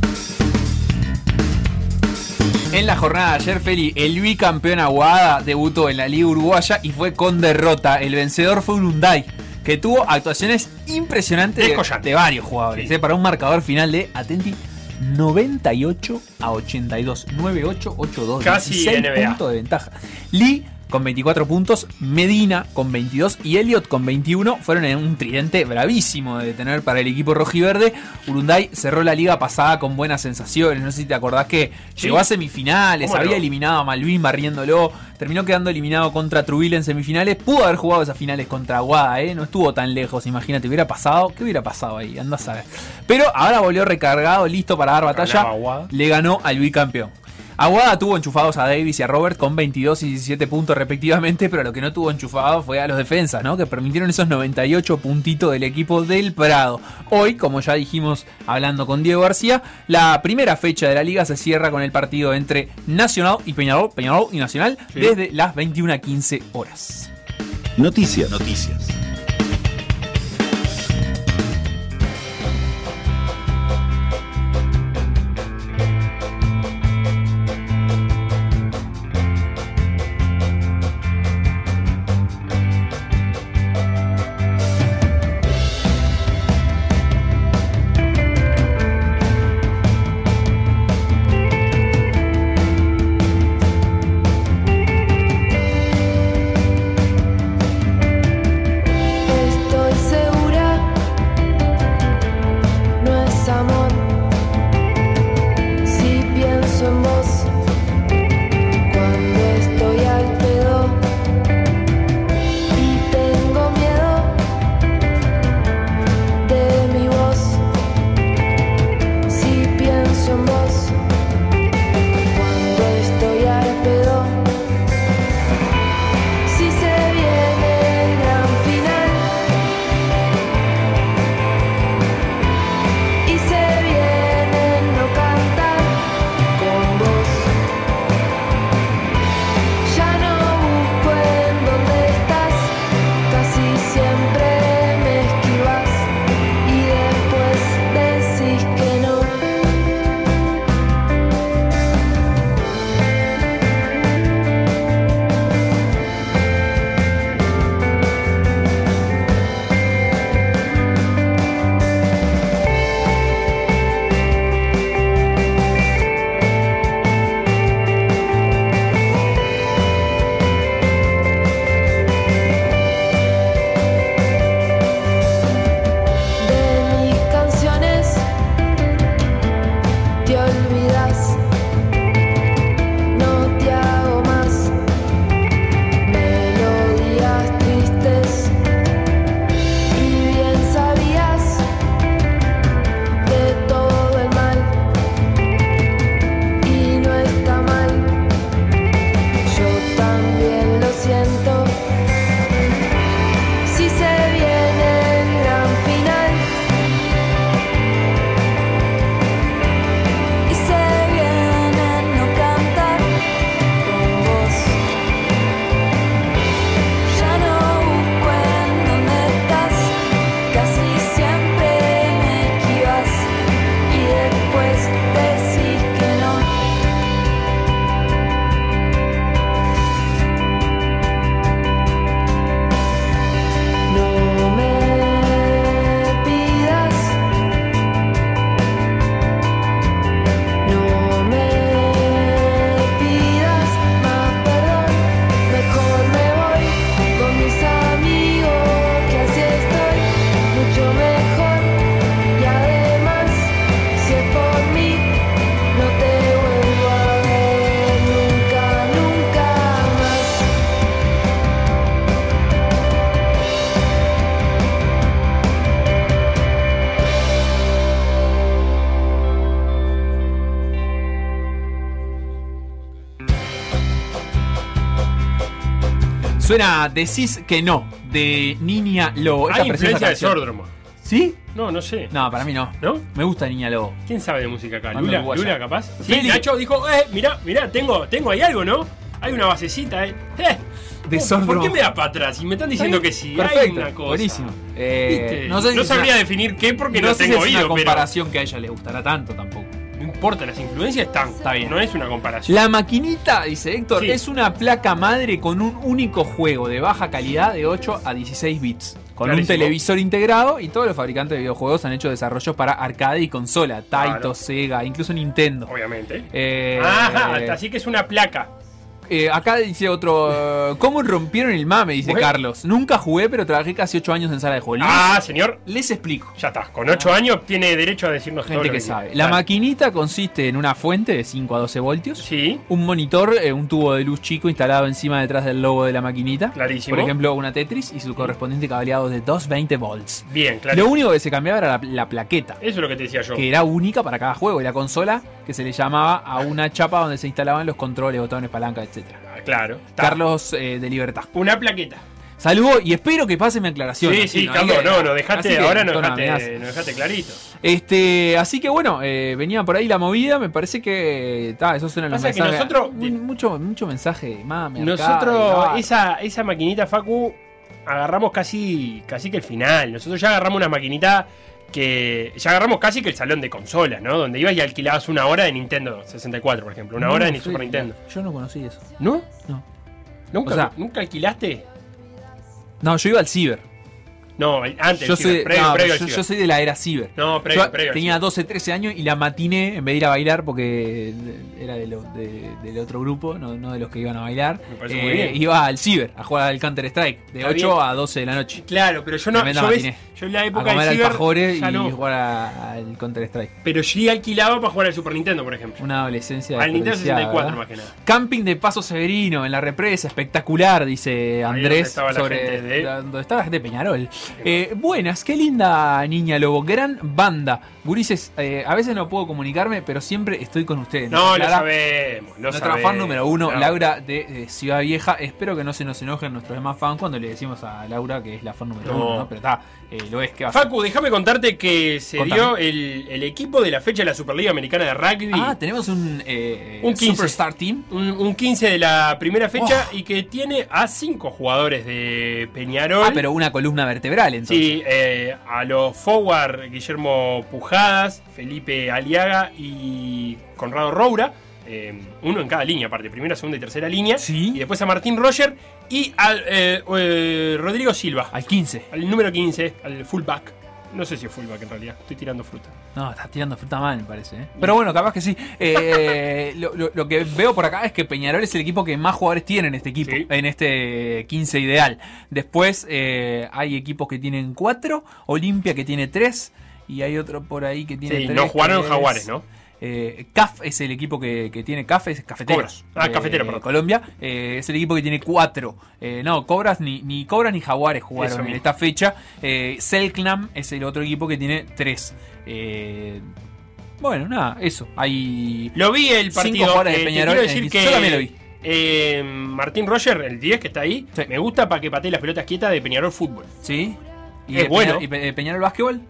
En la jornada de ayer, Feli, el bicampeón Aguada debutó en la Liga Uruguaya y fue con derrota. El vencedor fue un Hyundai, que tuvo actuaciones impresionantes de, varios jugadores. Sí. eh, para un marcador final de, atenti, 98 a 82. 98, 82. Casi 16 NBA. puntos de ventaja. Lee con 24 puntos, Medina con 22 y Elliot con 21 fueron en un tridente bravísimo de tener para el equipo rojiverde. Urunday cerró la liga pasada con buenas sensaciones. No sé si te acordás que Sí. llegó a semifinales, ¿Cómo había no? eliminado a Malvin barriéndolo, terminó quedando eliminado contra Trujillo en semifinales. Pudo haber jugado esas finales contra Aguada, ¿eh? no estuvo tan lejos. Imagínate, hubiera pasado. ¿Qué hubiera pasado ahí? Anda a saber. Pero ahora volvió recargado, listo para dar batalla. Le ganó al bicampeón. Aguada tuvo enchufados a Davis y a Robert con 22 y 17 puntos respectivamente, pero lo que no tuvo enchufado fue a los defensas, ¿no? Que permitieron esos 98 puntitos del equipo del Prado. Hoy, como ya dijimos hablando con Diego García, la primera fecha de la liga se cierra con el partido entre Nacional y Peñarol, Peñarol y Nacional, Sí. desde las 21 a 15 horas. Noticias, noticias. Suena Decís que no, de Niña Lobo. Hay influencia de. Sordromo. ¿Sí? No, no sé. No, para mí no. ¿No? Me gusta Niña Lobo. ¿Quién sabe de música acá? ¿Lula. Lula capaz? Sí, Feli. Nacho dijo, eh, mirá, mirá, tengo, tengo ahí algo, ¿no? Hay una basecita, eh. eh. De ¿Por- Sordromo. ¿Por qué me da para atrás? Y me están diciendo que sí. hay Perfecto. una cosa. Buenísimo. Eh, no sé si no es sabría una- definir qué porque no, no sé si tengo es una oído, pero comparación que a ella le gustará tanto tampoco. No importa, las influencias están. Está bien. No es una comparación. La maquinita, dice Héctor, Sí. es una placa madre con un único juego de baja calidad de 8 a 16 bits. con Clarísimo. un televisor integrado y todos los fabricantes de videojuegos han hecho desarrollos para arcade y consola, Taito, Claro. Sega, incluso Nintendo. Obviamente. Eh, Ajá, eh, así que es una placa. Eh, acá dice otro, eh, ¿cómo rompieron el mame? Dice. Carlos. Nunca jugué, pero trabajé casi 8 años en sala de juegos. Ah, señor. Les explico. Ya está. Con 8 años tiene derecho a decirnos todo Gente lo que sabe. La maquinita consiste en una fuente de 5 a 12 voltios. Sí. Un monitor, eh, un tubo de luz chico instalado encima detrás del logo de la maquinita. Clarísimo. Por ejemplo, una Tetris y su correspondiente cableado de 220 volts. Bien, claro. Lo único que se cambiaba era la, la plaqueta, Eso es lo que te decía yo. que era única para cada juego. Y la consola, que se le llamaba a una chapa donde se instalaban los controles, botones, palanca, etc. Ah, Claro. Está. Carlos eh, de Libertad. Una plaqueta. Saludo y espero que pase mi aclaración. Sí, sí, Carlos, no, no, dejaste, ahora no dejaste, no dejaste clarito. Este, así que bueno, eh, venía por ahí la movida, me parece que ta, esos eran los Pasa que mensajes. nosotros- Mu- mucho, mucho mensaje, mame, Nosotros, arcade, esa, esa maquinita, Facu, agarramos casi, casi que el final. Nosotros ya agarramos una maquinita que. Ya agarramos casi que el salón de consolas, ¿no? Donde ibas y alquilabas una hora de Nintendo 64, por ejemplo. Una No, hora de Fede, Super Nintendo. Yo no conocí eso. ¿No? No. ¿Nunca, O sea- ¿Nunca alquilaste? No, yo iba al ciber. No, antes. Yo ciber, soy, previo, no, previo yo, al ciber. yo soy de la era ciber. No, previo, Yo previo tenía ciber. 12, 13 años y la matiné en vez de ir a bailar porque era de lo- de- del otro grupo, no, no de los que iban a bailar. Me parece eh, muy bien. Iba al ciber a jugar al Counter Strike de Está 8 bien. a 12 de la noche. Claro, pero yo no. Yo, ves, matiné. yo en la A época comer del ciber. ya y no. jugar a- al Counter Strike. Pero sí alquilaba para jugar al Super Nintendo, por ejemplo. Una adolescencia. Al Nintendo desperdiciada, 64 ¿verdad? más que nada. Camping de Paso Severino en la represa, espectacular, dice donde Andrés. estaba la sobre gente de- donde estaba la gente de Peñarol. Eh, buenas, qué linda niña lobo, gran banda. Gurises, eh, a veces no puedo comunicarme, pero siempre estoy con ustedes. No, lo sabemos. Lo Nuestra sabemos. fan número uno, No. Laura de eh, Ciudad Vieja. Espero que no se nos enojen nuestros demás fans cuando le decimos a Laura que es la fan número No. uno, ¿no? Pero está, eh, lo es, ¿qué va? Facu, déjame contarte que se Contame. dio el, el equipo de la fecha de la Superliga Americana de Rugby. Ah, tenemos un, Un 15. Superstar Team. un, un 15 de la primera fecha Oh. y que tiene a cinco jugadores de Peñarol. Ah, pero una columna vertebral entonces. Sí, eh, a los forward Guillermo Pujadas, Felipe Aliaga y Conrado Roura. eh, uno en cada línea, aparte, primera, segunda y tercera línea. Sí. Y después a Martín Roger y al eh, Rodrigo Silva, Al 15. al número 15, al fullback. No sé si es fullback en realidad, estoy tirando fruta. No, estás tirando fruta mal, me parece. ¿eh? Pero bueno, capaz que sí. Eh, lo, lo- lo que veo por acá es que Peñarol es el equipo que más jugadores tiene en este equipo, Sí. en este 15 ideal. Después eh, hay equipos que tienen 4, Olimpia que tiene 3 y hay otro por ahí que tiene Sí, 3. no jugaron Jaguares, ¿no? Eh, CAF es el equipo que, que tiene CAF, es Cafeteros. Cobras. Ah, Cafetero, perdón. Colombia. Eh, es el equipo que tiene 4. no, Cobras ni, ni Cobras ni Jaguares Eso jugaron en esta fecha. Eh, Selknam es el otro equipo que tiene 3. bueno, nada, eso. Hay Lo vi el partido. de eh, Peñarol quiero decir que Yo también lo vi. eh, Martín Roger, el 10 que está ahí, Sí. me gusta para que patee las pelotas quietas de Peñarol Fútbol. ¿Sí? ¿Y Es bueno. ¿Y Pe- Peñarol Básquetbol?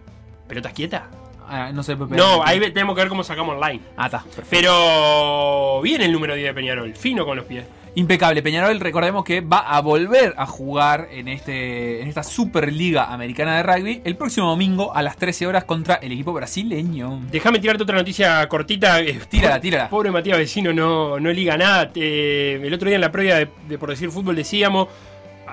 ¿Pelotas quietas? Ah, no sé. Pepe- No, ahí tenemos que ver cómo sacamos online. Ah, está. perfecto. Pero viene el número 10 de Peñarol, fino con los pies. Impecable. Peñarol, recordemos que va a volver a jugar en, este, en esta Superliga Americana de Rugby el próximo domingo a las 13 horas contra el equipo brasileño. Déjame tirarte otra noticia cortita. eh, Tírala, tírala. Pobre Matías Vecino no, no liga nada. Eh, el otro día en la previa de, de Por Decir Fútbol decíamos,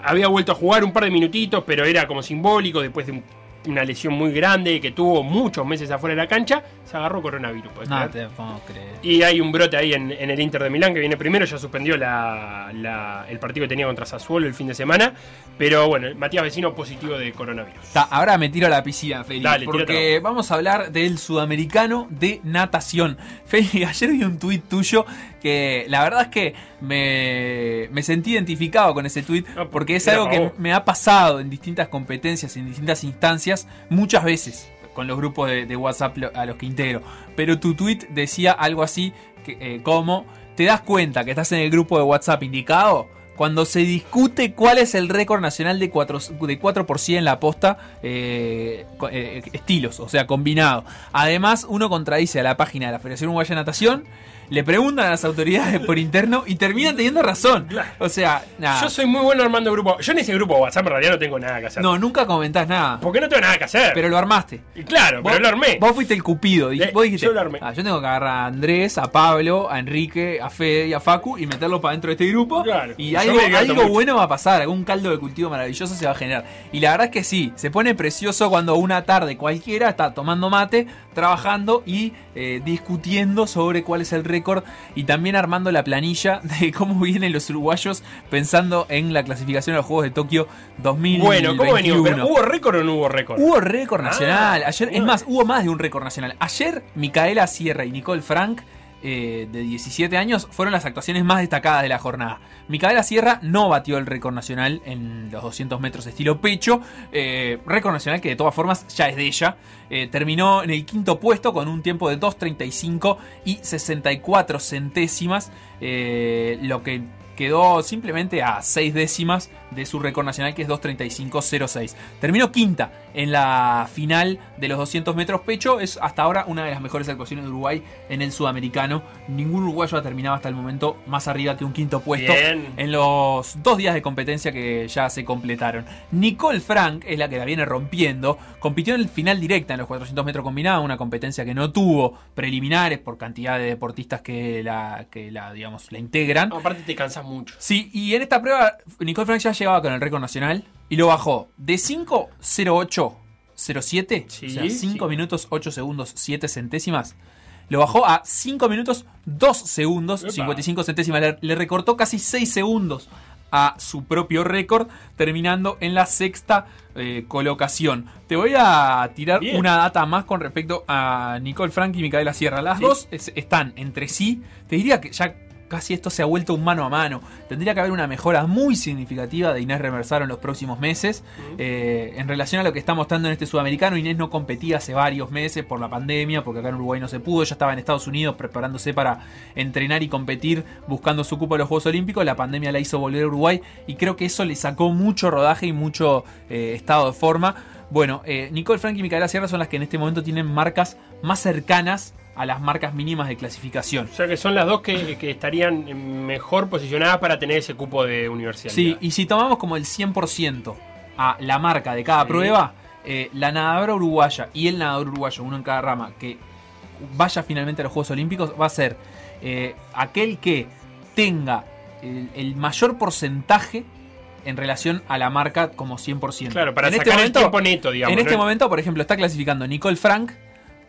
había vuelto a jugar un par de minutitos, pero era como simbólico después de un- una lesión muy grande que tuvo muchos meses afuera de la cancha. Se agarró coronavirus. ¿podés No te puedo creer. Y hay un brote ahí en, en el Inter de Milán que viene primero, ya suspendió la- la- el partido que tenía contra Sassuolo el fin de semana. Pero bueno, Matías Vecino positivo de coronavirus. Ta, ahora me tiro a la piscina, Feli, Dale, porque vamos a hablar del sudamericano de natación. Feli, ayer vi un tuit tuyo que la verdad es que me, me sentí identificado con ese tuit Ah, porque es algo que me ha pasado en distintas competencias, en distintas instancias, muchas veces con los grupos de, de WhatsApp a los que integro. Pero tu tuit decía algo así que, eh, como, ¿te das cuenta que estás en el grupo de WhatsApp indicado? Cuando se discute cuál es el récord nacional de 4, de 4 por 100 en la posta, eh, eh, estilos, o sea, combinado. Además, uno contradice a la página de la Federación Uruguaya de Natación le preguntan a las autoridades por interno y terminan teniendo razón. O sea, nada. Yo soy muy bueno armando grupo. Yo en ese grupo WhatsApp en realidad no tengo nada que hacer. No, nunca comentás nada. Porque no tengo nada que hacer. Pero lo armaste. Y claro, Vos- pero lo armé. Vos fuiste el cupido. dij- Eh, vos dijiste, yo lo armé. "Ah, yo tengo que agarrar a Andrés, a Pablo, a Enrique, a Fede y a Facu y meterlo para dentro de este grupo. Claro. Y algo, algo bueno va a pasar, algún caldo de cultivo maravilloso se va a generar. Y la verdad es que sí, se pone precioso cuando una tarde cualquiera está tomando mate, trabajando y eh, discutiendo sobre cuál es el récord y también armando la planilla de cómo vienen los uruguayos pensando en la clasificación a los Juegos de Tokio 2021. Bueno, ¿cómo venimos? ¿Pero ¿Hubo récord o no hubo récord? Hubo récord nacional. Ah, Ayer, es más, hubo más de un récord nacional. Ayer, Micaela Sierra y Nicole Frank, eh, de 17 años, fueron las actuaciones más destacadas de la jornada. Micaela Sierra no batió el récord nacional en los 200 metros estilo pecho. eh, récord nacional que de todas formas ya es de ella. Eh, terminó en el quinto puesto con un tiempo de 2.35 y 64 centésimas. lo que quedó simplemente a 6 décimas de su récord nacional que es 2.35.06. Terminó quinta en la final de los 200 metros pecho. Es hasta ahora una de las mejores actuaciones de Uruguay en el sudamericano. Ningún uruguayo ha terminado hasta el momento más arriba que un quinto puesto Bien. en los dos días de competencia que ya se completaron. Nicole Frank es la que la viene rompiendo. Compitió en el final directa en los 400 metros combinados, una competencia que no tuvo preliminares por cantidad de deportistas que la, que la digamos, la integran. Aparte te cansas mucho. Sí, y en esta prueba Nicole Frank ya con el récord nacional y lo bajó de 5.08.07, Sí, o sea, 5 sí. minutos 8 segundos 7 centésimas. Lo bajó a 5 minutos 2 segundos Epa. 55 centésimas. Le, le recortó casi 6 segundos a su propio récord, terminando en la sexta eh, colocación. Te voy a tirar Bien. una data más con respecto a Nicole Frank y Micaela Sierra. Las Sí. dos es- están entre sí. Te diría que ya casi esto se ha vuelto un mano a mano. Tendría que haber una mejora muy significativa de Inés Reversaro en los próximos meses. Eh, en relación a lo que está mostrando en este sudamericano, Inés no competía hace varios meses por la pandemia, porque acá en Uruguay no se pudo. Ella estaba en Estados Unidos preparándose para entrenar y competir, buscando su cupo a los Juegos Olímpicos. La pandemia la hizo volver a Uruguay y creo que eso le sacó mucho rodaje y mucho eh, estado de forma. Bueno, eh, Nicole Frank y Micaela Sierra son las que en este momento tienen marcas más cercanas a las marcas mínimas de clasificación. O sea que son las dos que, que estarían mejor posicionadas para tener ese cupo de universidad. Sí, y si tomamos como el 100% a la marca de cada Sí. prueba, eh, la nadadora uruguaya y el nadador uruguayo, uno en cada rama, que vaya finalmente a los Juegos Olímpicos, va a ser eh, aquel que tenga el, el mayor porcentaje en relación a la marca como 100%. Claro, para En este sacar momento- el tiempo neto, digamos. en este momento, por ejemplo, está clasificando Nicole Frank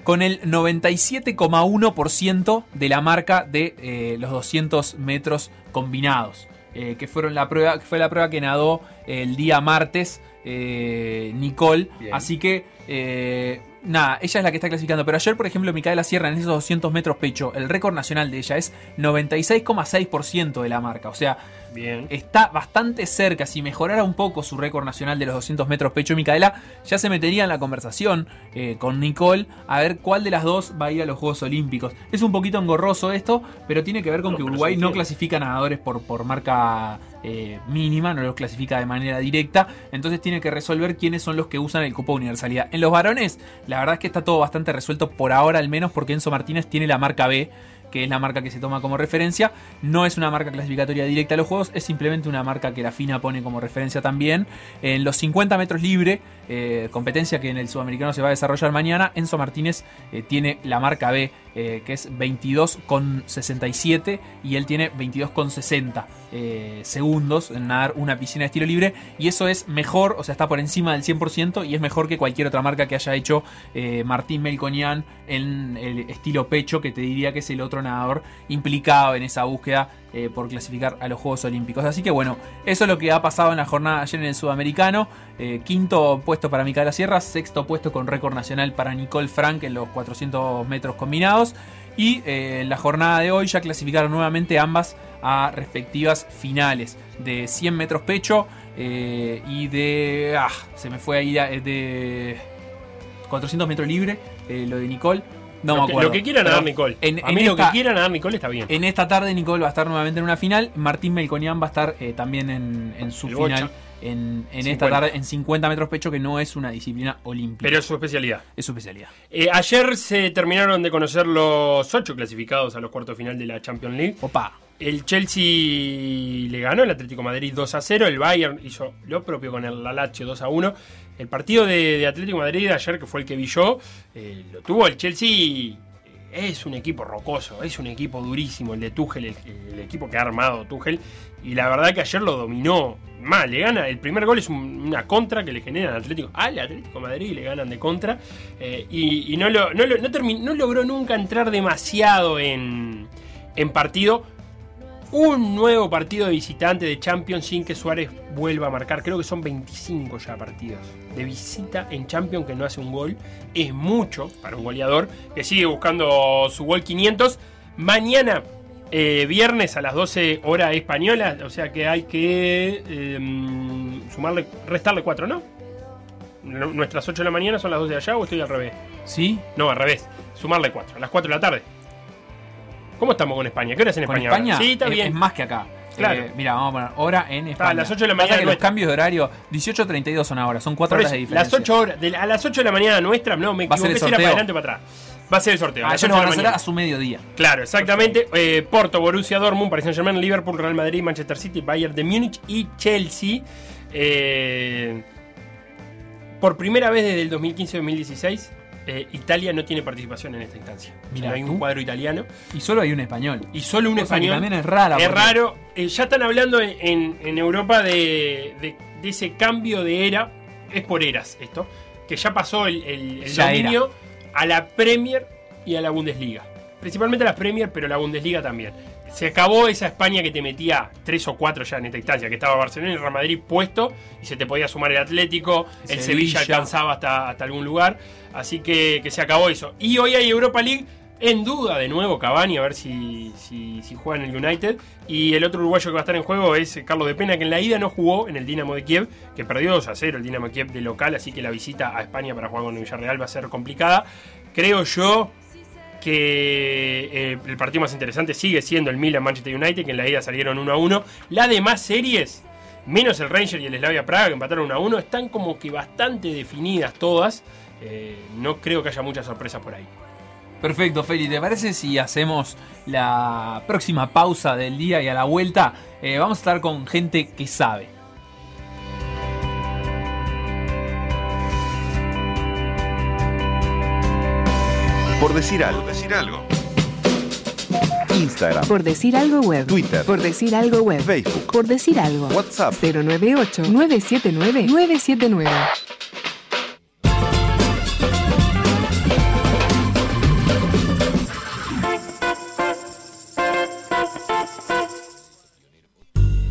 con el 97,1% de la marca de eh, los 200 metros combinados. eh, que fueron la prueba, que fue la prueba que nadó el día martes eh, Nicole. Bien. Así que eh, nada, ella es la que está clasificando. Pero ayer, por ejemplo, Micaela Sierra en esos 200 metros pecho, el récord nacional de ella es 96,6% de la marca. O sea, Bien. está bastante cerca. Si mejorara un poco su récord nacional de los 200 metros pecho, Micaela ya se metería en la conversación eh, con Nicole a ver cuál de las dos va a ir a los Juegos Olímpicos. Es un poquito engorroso esto, pero tiene que ver con No, que Uruguay no clasifica nadadores por, por marca eh, mínima, no los clasifica de manera directa. Entonces tiene que resolver quiénes son los que usan el cupo de universalidad. En los varones, la verdad es que está todo bastante resuelto por ahora, al menos porque Enzo Martínez tiene la marca B que es la marca que se toma como referencia. No es una marca clasificatoria directa a los juegos, es simplemente una marca que la FINA pone como referencia también. En los 50 metros libre, eh, competencia que en el sudamericano se va a desarrollar mañana, Enzo Martínez eh, tiene la marca B, eh, que es 22,67 y él tiene 22,60 eh, segundos en nadar una piscina de estilo libre. Y eso es mejor, o sea, está por encima del 100% y es mejor que cualquier otra marca que haya hecho eh, Martín Melconian en el estilo pecho, que te diría que es el otro nadador implicado en esa búsqueda eh, por clasificar a los Juegos Olímpicos. Así que bueno, eso es lo que ha pasado en la jornada ayer en el Sudamericano. Eh, quinto puesto para Micaela Sierra, sexto puesto con récord nacional para Nicole Frank en los 400 metros combinados. Y eh, en la jornada de hoy ya clasificaron nuevamente ambas a respectivas finales de 100 metros pecho y de... Ah, se me fue ahí de 400 metros libre, lo de Nicole. No lo, me que, acuerdo. lo que quiera Pero nadar Nicole. en- a en mí lo esta- que quiera nadar Nicole está bien. En esta tarde Nicole va a estar nuevamente en una final. Martín Melconian va a estar eh, también en, en su El final Bocha. en, en 50. esta tarde en 50 metros pecho, que no es una disciplina olímpica. Pero es su especialidad. es su especialidad. Eh, ayer se terminaron de conocer los ocho clasificados a los cuartos final de la Champions League. Opa. El Chelsea le ganó el Atlético de Madrid 2 a 0. El Bayern hizo lo propio con el Lazio 2 a 1. El partido de, Atlético Madrid ayer, que fue el que vi yo, eh, lo tuvo el Chelsea. Es un equipo rocoso, es un equipo durísimo el de Tuchel, el, equipo que ha armado Tuchel. Y la verdad que ayer lo dominó mal. Le gana, el primer gol es un- una contra que le generan al Atlético. Al Atlético Madrid le ganan de contra. eh, y no, lo- no, no logró nunca entrar demasiado en, en partido un nuevo partido de visitante de Champions sin que Suárez vuelva a marcar. Creo que son 25 ya partidos de visita en Champions que no hace un gol. Es mucho para un goleador que sigue buscando su gol 500. Mañana, eh, viernes a las 12 horas española, o sea que hay que eh, sumarle, restarle 4, ¿no? Nu- Nuestras 8 de la mañana son las 12 de allá o estoy al revés. ¿Sí? No, al revés. Sumarle 4, a las 4 de la tarde. ¿Cómo estamos con España? ¿Qué hora es en Con España? España, ahora? Sí, está es, bien. es más que acá. Claro. Eh, mira, vamos a poner hora en España. a las 8 de la Pasa mañana que los cambios de horario, 18.32 son ahora, son 4 Por horas de diferencia. las 8 horas, de a las 8 de la mañana nuestra, no, me Va a ser equivoqué el si era para sorteo. adelante o para atrás. Va a ser el sorteo. a Ah, ellos 8 lo de van a hacer a su mediodía. Claro, exactamente. Eh, Porto, Borussia Dortmund, Paris Saint Germain, Liverpool, Real Madrid, Manchester City, Bayern de Múnich y Chelsea. Eh, por primera vez desde el 2015-2016, eh, Italia no tiene participación en esta instancia. No hay un cuadro italiano Y solo hay un español. y solo un español. también es rara, Es porque- raro. Eh, ya están hablando en, en- en Europa de, de- de ese cambio de era. Es por eras esto. Que ya pasó el, el- el Ya dominio a la Premier y a la Bundesliga. Principalmente a la Premier, pero la Bundesliga también. Se acabó esa España que te metía tres o cuatro ya en esta instancia, que estaba Barcelona y Real Madrid puesto y se te podía sumar el Atlético, el Sevilla, Sevilla. alcanzaba hasta, hasta algún lugar. Así que, que se acabó eso. Y hoy hay Europa League en duda de nuevo Cavani, a ver si, si, si juega en el United. Y el otro uruguayo que va a estar en juego es Carlos de Pena, que en la ida no jugó en el Dinamo de Kiev, que perdió 2 a 0 el Dinamo de Kiev de local, así que la visita a España para jugar con el Villarreal va a ser complicada. Creo yo que eh, el partido más interesante sigue siendo el Milan-Manchester United, que en la ida salieron 1 a 1. Las demás series, menos el Ranger y el Slavia Praga, que empataron 1 a 1, están como que bastante definidas todas. Eh, no creo que haya muchas sorpresas por ahí. Perfecto, Feli. ¿Te parece si hacemos la próxima pausa del día y a la vuelta eh, vamos a estar con gente que sabe? Por decir algo. decir algo. Instagram, Por decir algo web. Twitter. Por decir algo web. Facebook, Por decir algo. WhatsApp. 098-979-979.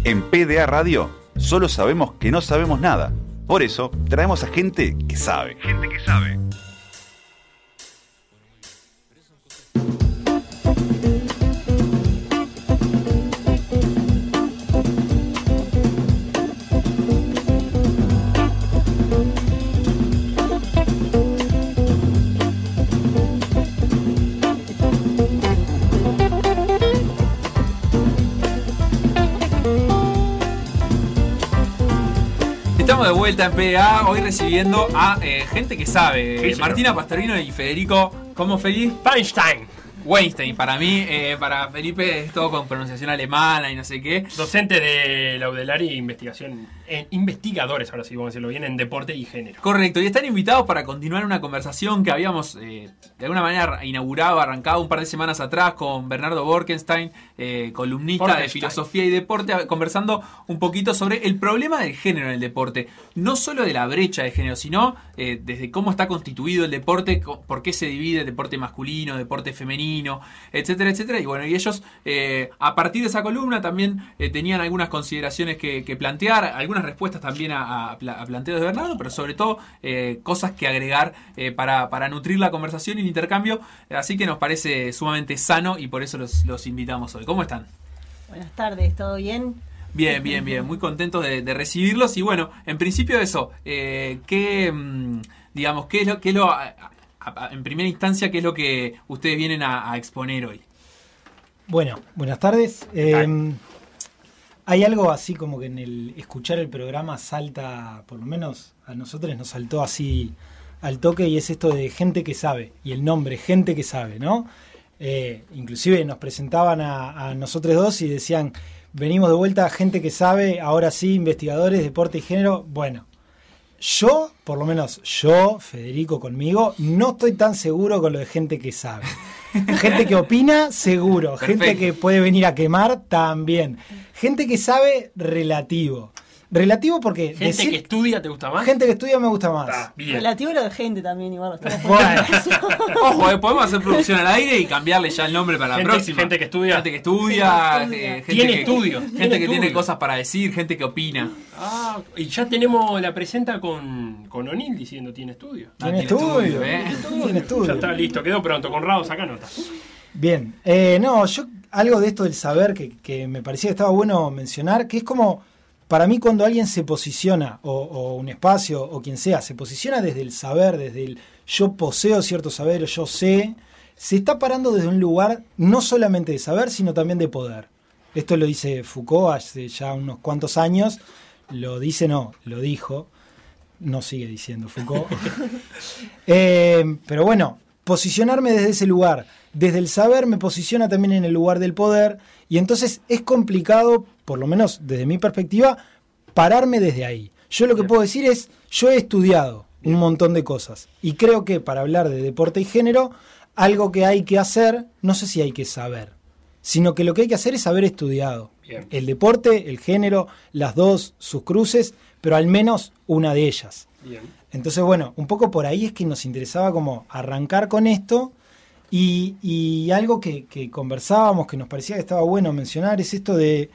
En PDA Radio solo sabemos que no sabemos nada. Por eso traemos a gente que sabe. Gente que sabe. Estamos vuelta en PDA, hoy recibiendo a eh, gente que sabe. Sí, señor. Martina Pastorino y Federico, ¿cómo Feliz? Feinstein, Weinstein. Para mí, eh, para Felipe es todo con pronunciación alemana y no sé qué. docente de la UDELARI e investigación, eh, investigadores, ahora sí vamos a decirlo bien, en deporte y género. Correcto, y están invitados para continuar una conversación que habíamos eh, de alguna manera inaugurado, arrancado un par de semanas atrás con Bernardo Borkenstein, eh, columnista de filosofía y deporte, conversando un poquito sobre el problema del género en el deporte. No solo de la brecha de género, sino eh, desde cómo está constituido el deporte, por qué se divide deporte masculino, deporte femenino, etcétera, etcétera. Y bueno, y ellos a partir de esa columna también tenían algunas consideraciones que, que plantear, algunas respuestas también a, a pla- a planteos de Bernardo, pero sobre todo eh, cosas que agregar eh, para, para nutrir la conversación y el intercambio. Así que nos parece sumamente sano y por eso los, los invitamos hoy. ¿Cómo están? Buenas tardes, ¿todo bien? Bien, bien, bien. Muy contentos de, de recibirlos. Y bueno, en principio eso, eh, ¿qué, mm, digamos, qué es lo, qué es lo a- a- a- en primera instancia, qué es lo que ustedes vienen a, a exponer hoy? Bueno, buenas tardes. Eh, hay algo así como que en el escuchar el programa salta, por lo menos a nosotros nos saltó así al toque y es esto de gente que sabe y el nombre gente que sabe, ¿no? Eh, inclusive nos presentaban a, a nosotros dos y decían, venimos de vuelta gente que sabe, ahora sí, investigadores, deporte y género. Bueno, yo, por lo menos yo, Federico conmigo, no estoy tan seguro con lo de gente que sabe. Gente que opina, seguro. Gente que puede venir a quemar, también. Gente que sabe, relativo. Relativo porque... Gente decir- que estudia, ¿te gusta más? gente que estudia me gusta más. Ah, bien. Relativo lo de gente también, igual. Bueno. Ojo, eh, podemos hacer producción al aire y cambiarle ya el nombre para la Gente- próxima. gente que estudia. Gente que estudia. Gente eh, gente Tiene que- estudio, Gente tiene que tiene cosas para decir, gente que opina. Ah, y ya tenemos la presenta con, con O'Neill diciendo tiene estudio. Ah, Tiene tiene estudio, estudio, ¿eh? Tiene Ya estudio. está listo, quedó pronto. Conrado, saca nota. Bien, eh, no, yo algo de esto del saber que, que me parecía que estaba bueno mencionar, que es como, para mí cuando alguien se posiciona, o, o un espacio, o quien sea, se posiciona desde el saber, desde el yo poseo cierto saber, yo sé, se está parando desde un lugar no solamente de saber, sino también de poder. Esto lo dice Foucault hace ya unos cuantos años, lo dice no, lo dijo, no sigue diciendo Foucault. Eh, pero bueno, posicionarme desde ese lugar, desde el saber me posiciona también en el lugar del poder y entonces es complicado, por lo menos desde mi perspectiva, pararme desde ahí. Yo lo que puedo decir es, yo he estudiado un montón de cosas y creo que para hablar de deporte y género, algo que hay que hacer, no sé si hay que saber, sino que lo que hay que hacer es haber estudiado Bien. el deporte, el género, las dos, sus cruces, pero al menos una de ellas. Bien. Entonces, bueno, un poco por ahí es que nos interesaba como arrancar con esto y, y algo que, que conversábamos, que nos parecía que estaba bueno mencionar, es esto de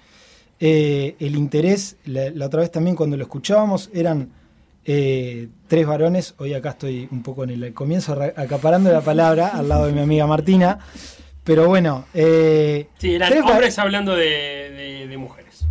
eh, el interés, la, la otra vez también cuando lo escuchábamos, eran eh, tres varones, hoy acá estoy un poco en el comienzo acaparando la palabra al lado de mi amiga Martina, pero bueno, eh, Sí, eran tres hombres hablando de, de- de mujeres.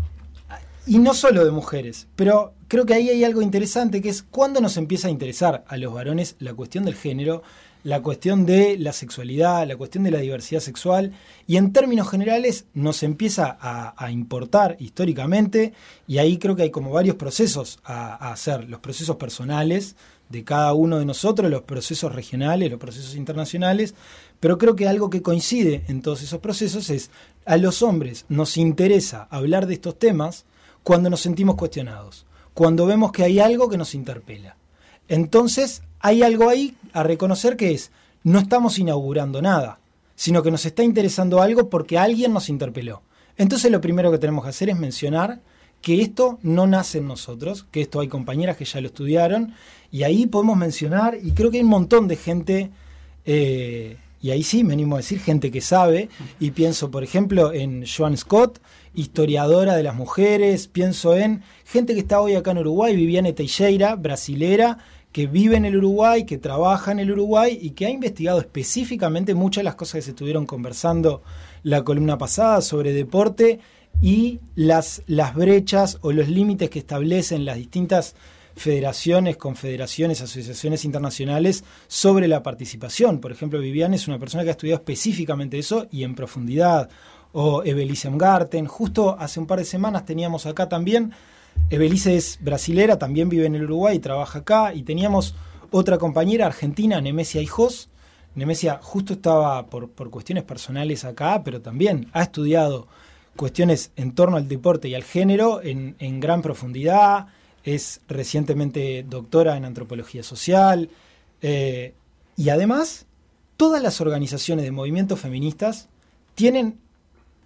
y no solo de mujeres, pero creo que ahí hay algo interesante que es cuando nos empieza a interesar a los varones la cuestión del género, la cuestión de la sexualidad, la cuestión de la diversidad sexual, y en términos generales nos empieza a, importar históricamente, y ahí creo que hay como varios procesos a, a hacer, los procesos personales de cada uno de nosotros, los procesos regionales, los procesos internacionales, pero creo que algo que coincide en todos esos procesos es a los hombres nos interesa hablar de estos temas cuando nos sentimos cuestionados, cuando vemos que hay algo que nos interpela. Entonces, hay algo ahí a reconocer que es, no estamos inaugurando nada, sino que nos está interesando algo porque alguien nos interpeló. Entonces, lo primero que tenemos que hacer es mencionar que esto no nace en nosotros, que esto hay compañeras que ya lo estudiaron, y ahí podemos mencionar, y creo que hay un montón de gente, eh, y ahí sí me animo a decir gente que sabe, y pienso, por ejemplo, en Joan Scott, historiadora de las mujeres, pienso en gente que está hoy acá en Uruguay, Viviane Teixeira, brasilera, que vive en el Uruguay, que trabaja en el Uruguay y que ha investigado específicamente muchas de las cosas que se estuvieron conversando la columna pasada sobre deporte y las, las brechas o los límites que establecen las distintas federaciones, confederaciones, asociaciones internacionales sobre la participación. Por ejemplo, Viviane es una persona que ha estudiado específicamente eso y en profundidad. O Evelise Garten. Justo hace un par de semanas teníamos acá también, Evelise es brasilera, también vive en el Uruguay trabaja acá. Y teníamos otra compañera argentina, Nemesia Hijos. Nemesia justo estaba por, por cuestiones personales acá, pero también ha estudiado cuestiones en torno al deporte y al género en, en gran profundidad. Es recientemente doctora en antropología social. eh, y además, todas las organizaciones de movimientos feministas tienen,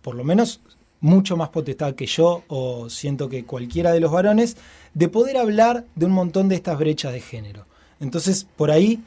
por lo menos, mucho más potestad que yo, o siento que cualquiera de los varones, de poder hablar de un montón de estas brechas de género. Entonces, por ahí,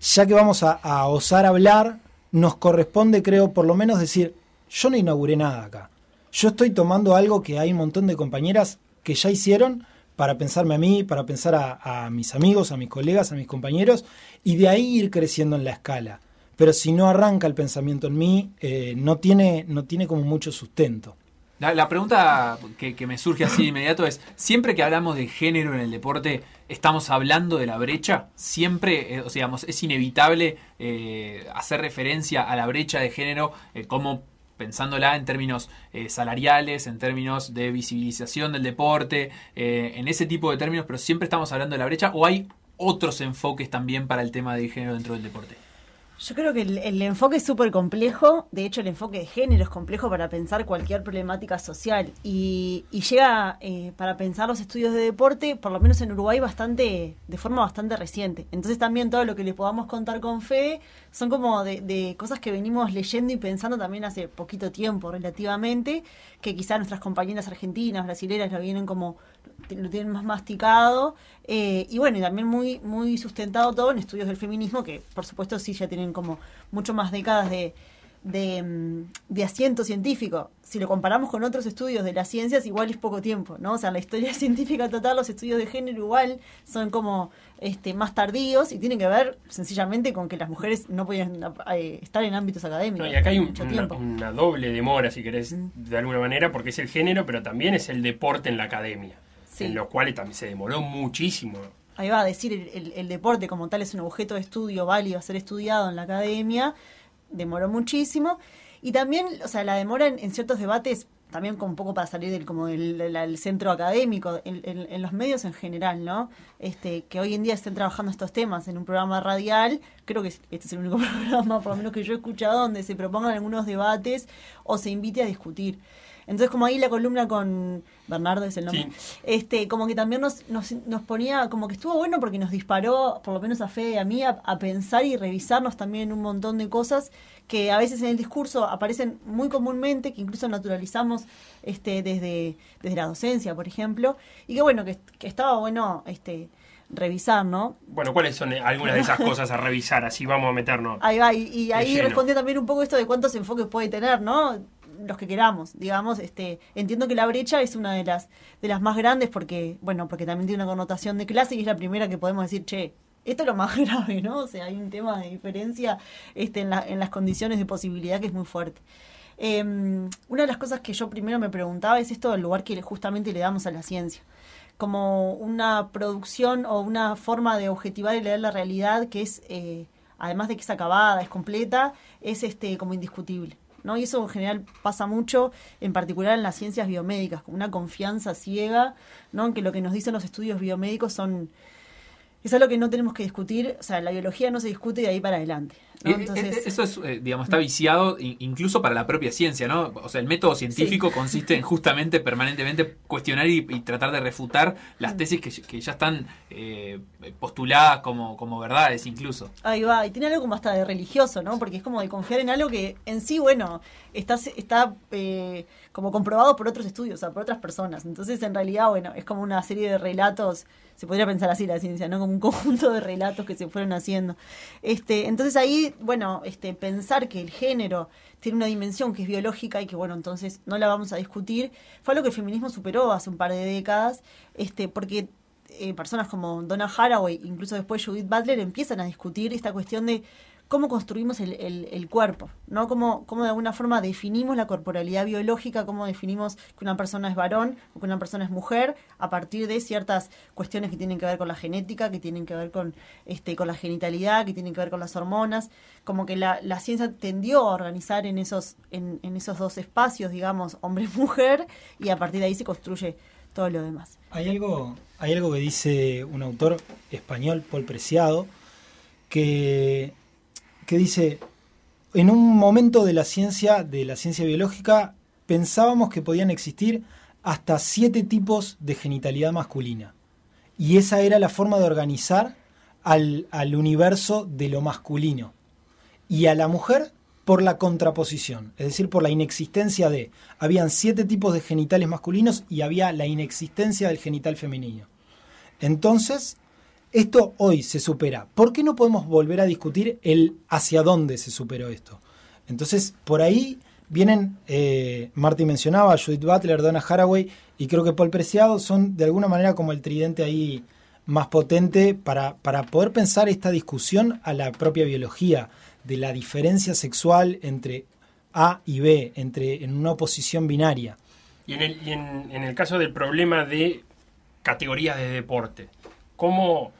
ya que vamos a, osar hablar, nos corresponde, creo, por lo menos decir, yo no inauguré nada acá. Yo estoy tomando algo que hay un montón de compañeras que ya hicieron para pensarme a mí, para pensar a, a mis amigos, a mis colegas, a mis compañeros, y de ahí ir creciendo en la escala. Pero si no arranca el pensamiento en mí, eh, no, tiene, no tiene como mucho sustento. La, pregunta que, que me surge así de inmediato es, siempre que hablamos de género en el deporte, ¿estamos hablando de la brecha? Siempre, eh, o sea, es inevitable eh, hacer referencia a la brecha de género eh, como pensándola en términos eh, salariales, en términos de visibilización del deporte, en ese tipo de términos, pero siempre estamos hablando de la brecha, o hay otros enfoques también para el tema de género dentro del deporte. Yo creo que el, enfoque es súper complejo, de hecho el enfoque de género es complejo para pensar cualquier problemática social y, llega eh, para pensar los estudios de deporte, por lo menos en Uruguay, bastante de forma bastante reciente. Entonces también todo lo que les podamos contar con fe son como de, de cosas que venimos leyendo y pensando también hace poquito tiempo relativamente, que quizás nuestras compañeras argentinas, brasileras lo vienen como lo tienen más masticado eh, y bueno y también muy muy sustentado todo en estudios del feminismo que por supuesto sí ya tienen como mucho más décadas de de, mm, de asiento científico. Si lo comparamos con otros estudios de las ciencias, igual es poco tiempo, ¿no? O sea, la historia científica total, los estudios de género igual son como este, más tardíos y tienen que ver sencillamente con que las mujeres no podían eh, estar en ámbitos académicos. No, y acá hay un- mucho una, una doble demora, si querés, de alguna manera, porque es el género, pero también es el deporte en la academia. Sí. En lo cual también se demoró muchísimo. Ahí va a decir, el, el- el deporte como tal es un objeto de estudio válido a ser estudiado en la academia, demoró muchísimo. Y también, o sea, la demora en, en ciertos debates, también como un poco para salir del, como del, del- del centro académico, en, en- en los medios en general, ¿no? Este, que hoy en día estén trabajando estos temas en un programa radial, creo que es- este es el único programa, por lo menos que yo he escuchado, donde se propongan algunos debates o se invite a discutir. Entonces, como ahí la columna con Bernardo es el nombre, este, como que también nos, nos, nos ponía, como que estuvo bueno porque nos disparó, por lo menos a Fede y a mí, a, a pensar y revisarnos también un montón de cosas que a veces en el discurso aparecen muy comúnmente, que incluso naturalizamos este, desde, desde la docencia, por ejemplo, y que bueno, que, que estaba bueno este, revisar, ¿no? Bueno, ¿cuáles son algunas de esas cosas a revisar? Así vamos a meternos. Ahí va, y, y ahí respondió también un poco esto de cuántos enfoques puede tener, ¿no? Los que queramos, digamos, este, entiendo que la brecha es una de las, de las más grandes porque, bueno, porque también tiene una connotación de clase y es la primera que podemos decir, che, esto es lo más grave, ¿no? O sea, hay un tema de diferencia este, en, la- en las condiciones de posibilidad que es muy fuerte. Eh, una de las cosas que yo primero me preguntaba es esto del lugar que justamente le damos a la ciencia como una producción o una forma de objetivar y leer la realidad que es, eh, además de que es acabada, es completa, es este como indiscutible. ¿No? Y eso en general pasa mucho, en particular en las ciencias biomédicas, con una confianza ciega, ¿no? en que lo que nos dicen los estudios biomédicos son... Es algo que no tenemos que discutir, o sea, la biología no se discute de ahí para adelante. ¿no? Eh, eh, Entonces, eh, Eso es, digamos, está viciado in- incluso para la propia ciencia, ¿no? O sea, el método científico consiste en justamente permanentemente cuestionar y, y tratar de refutar las tesis que, que ya están eh, postuladas como, como verdades incluso. Ahí va, y tiene algo como hasta de religioso, ¿no? Porque es como de confiar en algo que en sí, bueno, está, está eh, como comprobado por otros estudios, o sea, por otras personas. Entonces, en realidad, bueno, es como una serie de relatos, se podría pensar así la ciencia, ¿no? Como un conjunto de relatos que se fueron haciendo. Este, entonces ahí, bueno, este, pensar que el género tiene una dimensión que es biológica y que, bueno, entonces no la vamos a discutir, fue algo que el feminismo superó hace un par de décadas, este, porque eh, personas como Donna Haraway, incluso después Judith Butler, empiezan a discutir esta cuestión de cómo construimos el, el- el cuerpo, ¿no? Cómo, cómo de alguna forma definimos la corporalidad biológica, cómo definimos que una persona es varón o que una persona es mujer, a partir de ciertas cuestiones que tienen que ver con la genética, que tienen que ver con, este, con la genitalidad, que tienen que ver con las hormonas, como que la, la ciencia tendió a organizar en esos, en, en esos dos espacios, digamos, hombre-mujer, y a partir de ahí se construye todo lo demás. Hay algo, hay algo que dice un autor español, Paul Preciado, que, que dice, en un momento de la ciencia, de la ciencia biológica, pensábamos que podían existir hasta siete tipos de genitalidad masculina. Y esa era la forma de organizar al, al universo de lo masculino. Y a la mujer por la contraposición, es decir, por la inexistencia de... Habían siete tipos de genitales masculinos y había la inexistencia del genital femenino. Entonces, esto hoy se supera. ¿Por qué no podemos volver a discutir el hacia dónde se superó esto? Entonces, por ahí vienen, eh, Marty mencionaba, Judith Butler, Donna Haraway y creo que Paul Preciado son de alguna manera como el tridente ahí más potente para, para poder pensar esta discusión a la propia biología de la diferencia sexual entre A y B, entre en una oposición binaria. Y en el, en, en el caso del problema de categorías de deporte, ¿cómo,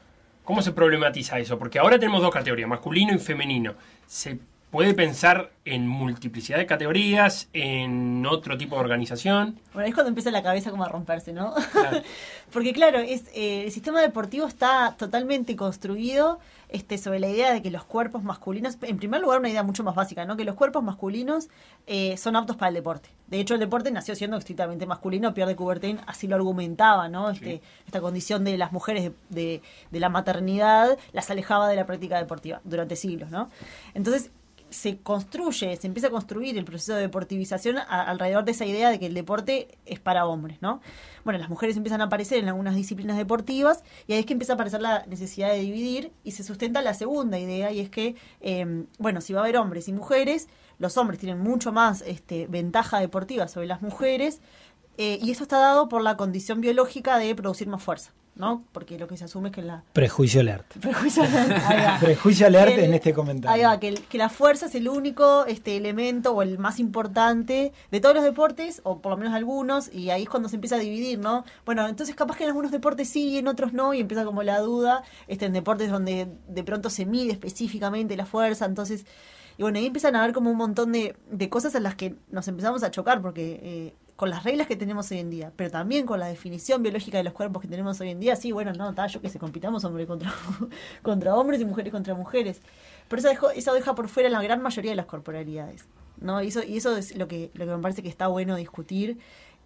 ¿cómo se problematiza eso? Porque ahora tenemos dos categorías, masculino y femenino. ¿Se puede pensar en multiplicidad de categorías, en otro tipo de organización. Bueno, es cuando empieza la cabeza como a romperse, ¿no? Claro. Porque claro, es, eh, el sistema deportivo está totalmente construido este, sobre la idea de que los cuerpos masculinos, en primer lugar una idea mucho más básica, ¿no? Que los cuerpos masculinos eh, son aptos para el deporte. De hecho, el deporte nació siendo estrictamente masculino, Pierre de Coubertin así lo argumentaba, ¿no? Este, Esta condición de las mujeres de, de- de la maternidad las alejaba de la práctica deportiva durante siglos, ¿no? Entonces, se construye, se empieza a construir el proceso de deportivización a- alrededor de esa idea de que el deporte es para hombres, ¿no? Bueno, las mujeres empiezan a aparecer en algunas disciplinas deportivas y ahí es que empieza a aparecer la necesidad de dividir y se sustenta la segunda idea y es que, eh, bueno, si va a haber hombres y mujeres, los hombres tienen mucho más este, ventaja deportiva sobre las mujeres eh, y eso está dado por la condición biológica de producir más fuerza, ¿no? Porque lo que se asume es que la... Prejuicio alert. Prejuicio. Prejuicio alert El- en este comentario. Ahí va, que, el- que la fuerza es el único este elemento o el más importante de todos los deportes, o por lo menos algunos, y ahí es cuando se empieza a dividir, ¿no? Bueno, entonces capaz que en algunos deportes sí y en otros no, y empieza como la duda, este, en deportes donde de pronto se mide específicamente la fuerza, entonces, y bueno, ahí empiezan a haber como un montón de, de cosas en las que nos empezamos a chocar, porque eh, con las reglas que tenemos hoy en día, pero también con la definición biológica de los cuerpos que tenemos hoy en día, sí, bueno, no, está, yo que se compitamos hombres contra, contra hombres y mujeres contra mujeres. Pero eso, dejó- eso deja por fuera la gran mayoría de las corporalidades. ¿no? Y, eso, y eso es lo que, lo que me parece que está bueno discutir.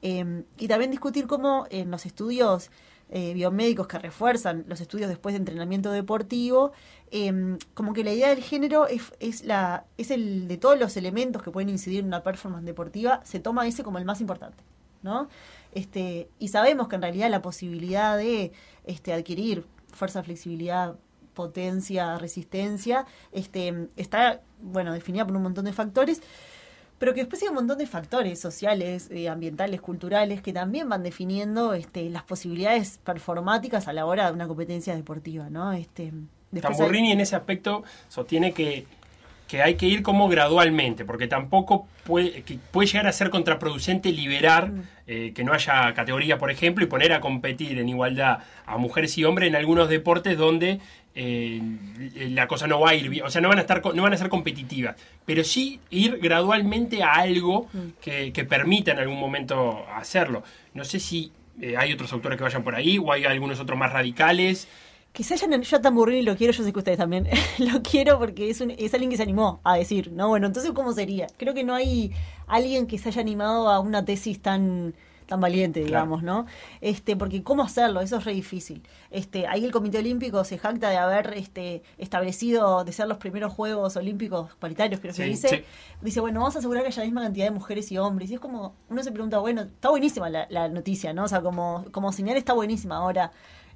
Eh, y también discutir cómo en los estudios eh, biomédicos que refuerzan los estudios después de entrenamiento deportivo, eh, como que la idea del género es, es, la, es el de todos los elementos que pueden incidir en una performance deportiva, se toma ese como el más importante. ¿no? Este, y sabemos que en realidad la posibilidad de este, adquirir fuerza, flexibilidad, potencia, resistencia, este, está bueno definida por un montón de factores, pero que después hay un montón de factores sociales, eh, ambientales, culturales, que también van definiendo este, las posibilidades performáticas a la hora de una competencia deportiva, ¿no? Este, hay- en ese aspecto sostiene que, que hay que ir como gradualmente, porque tampoco puede, que puede llegar a ser contraproducente liberar Mm. eh, que no haya categoría, por ejemplo, y poner a competir en igualdad a mujeres y hombres en algunos deportes donde eh, la cosa no va a ir bien, o sea, no van a estar no van a ser competitivas, pero sí ir gradualmente a algo Mm. que, que permita en algún momento hacerlo. No sé si eh, hay otros autores que vayan por ahí o hay algunos otros más radicales. Que se hayan, yo a Tamburrini lo quiero, yo sé que ustedes también lo quiero porque es, un- es alguien que se animó a decir, ¿no? Bueno, entonces, ¿cómo sería? Creo que no hay alguien que se haya animado a una tesis tan tan valiente, Claro. digamos, ¿no? Este, porque cómo hacerlo, eso es re difícil. Este, ahí el Comité Olímpico se jacta de haber este, establecido, de ser los primeros Juegos Olímpicos paritarios, creo que Sí, dice. sí. Dice, bueno, vamos a asegurar que haya la misma cantidad de mujeres y hombres. Y es como, uno se pregunta, bueno, está buenísima la, la noticia, ¿no? O sea, como, como señal está buenísima. Ahora,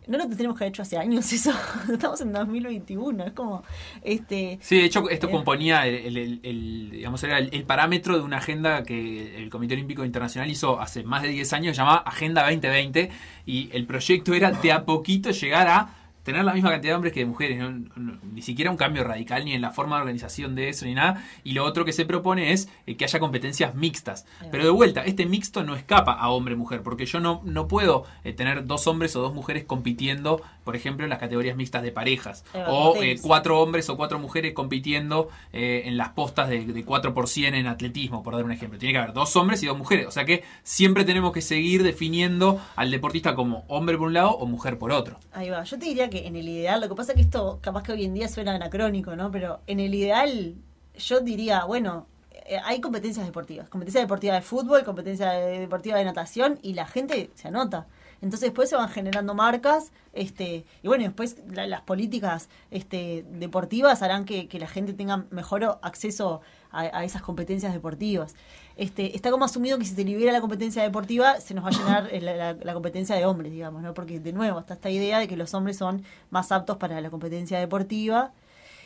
no lo tenemos que haber hecho hace años eso. Estamos en 2021. Es como, este... Sí, de hecho esto Eh. componía el, el- el- digamos, era el, el parámetro de una agenda que el Comité Olímpico Internacional hizo hace más de 10 años, llamada Agenda 2020, y el proyecto era de a poquito llegar a tener la misma cantidad de hombres que de mujeres, no- ni siquiera un cambio radical ni en la forma de organización de eso ni nada, y lo otro que se propone es eh, que haya competencias mixtas. Pero de vuelta, este mixto no escapa a hombre-mujer, porque yo no, no puedo eh, tener dos hombres o dos mujeres compitiendo, por ejemplo, en las categorías mixtas de parejas, o eh, cuatro hombres o cuatro mujeres compitiendo en las postas de, de 4 por 100 en atletismo, por dar un ejemplo. Tiene que haber dos hombres y dos mujeres. O sea que siempre tenemos que seguir definiendo al deportista como hombre por un lado o mujer por otro. Ahí va. Yo te diría que en el ideal, lo que pasa es que esto capaz que hoy en día suena anacrónico, ¿no? Pero en el ideal, yo diría, bueno, eh, hay competencias deportivas. Competencia deportiva de fútbol, competencia de- deportiva de natación y la gente se anota. Entonces después se van generando marcas, este, y bueno, después la- las políticas este, deportivas harán que, que la gente tenga mejor acceso a, a esas competencias deportivas. Este, está como asumido que si se libera la competencia deportiva, se nos va a llenar eh, la, la- la competencia de hombres, digamos, ¿no? Porque de nuevo está esta idea de que los hombres son más aptos para la competencia deportiva.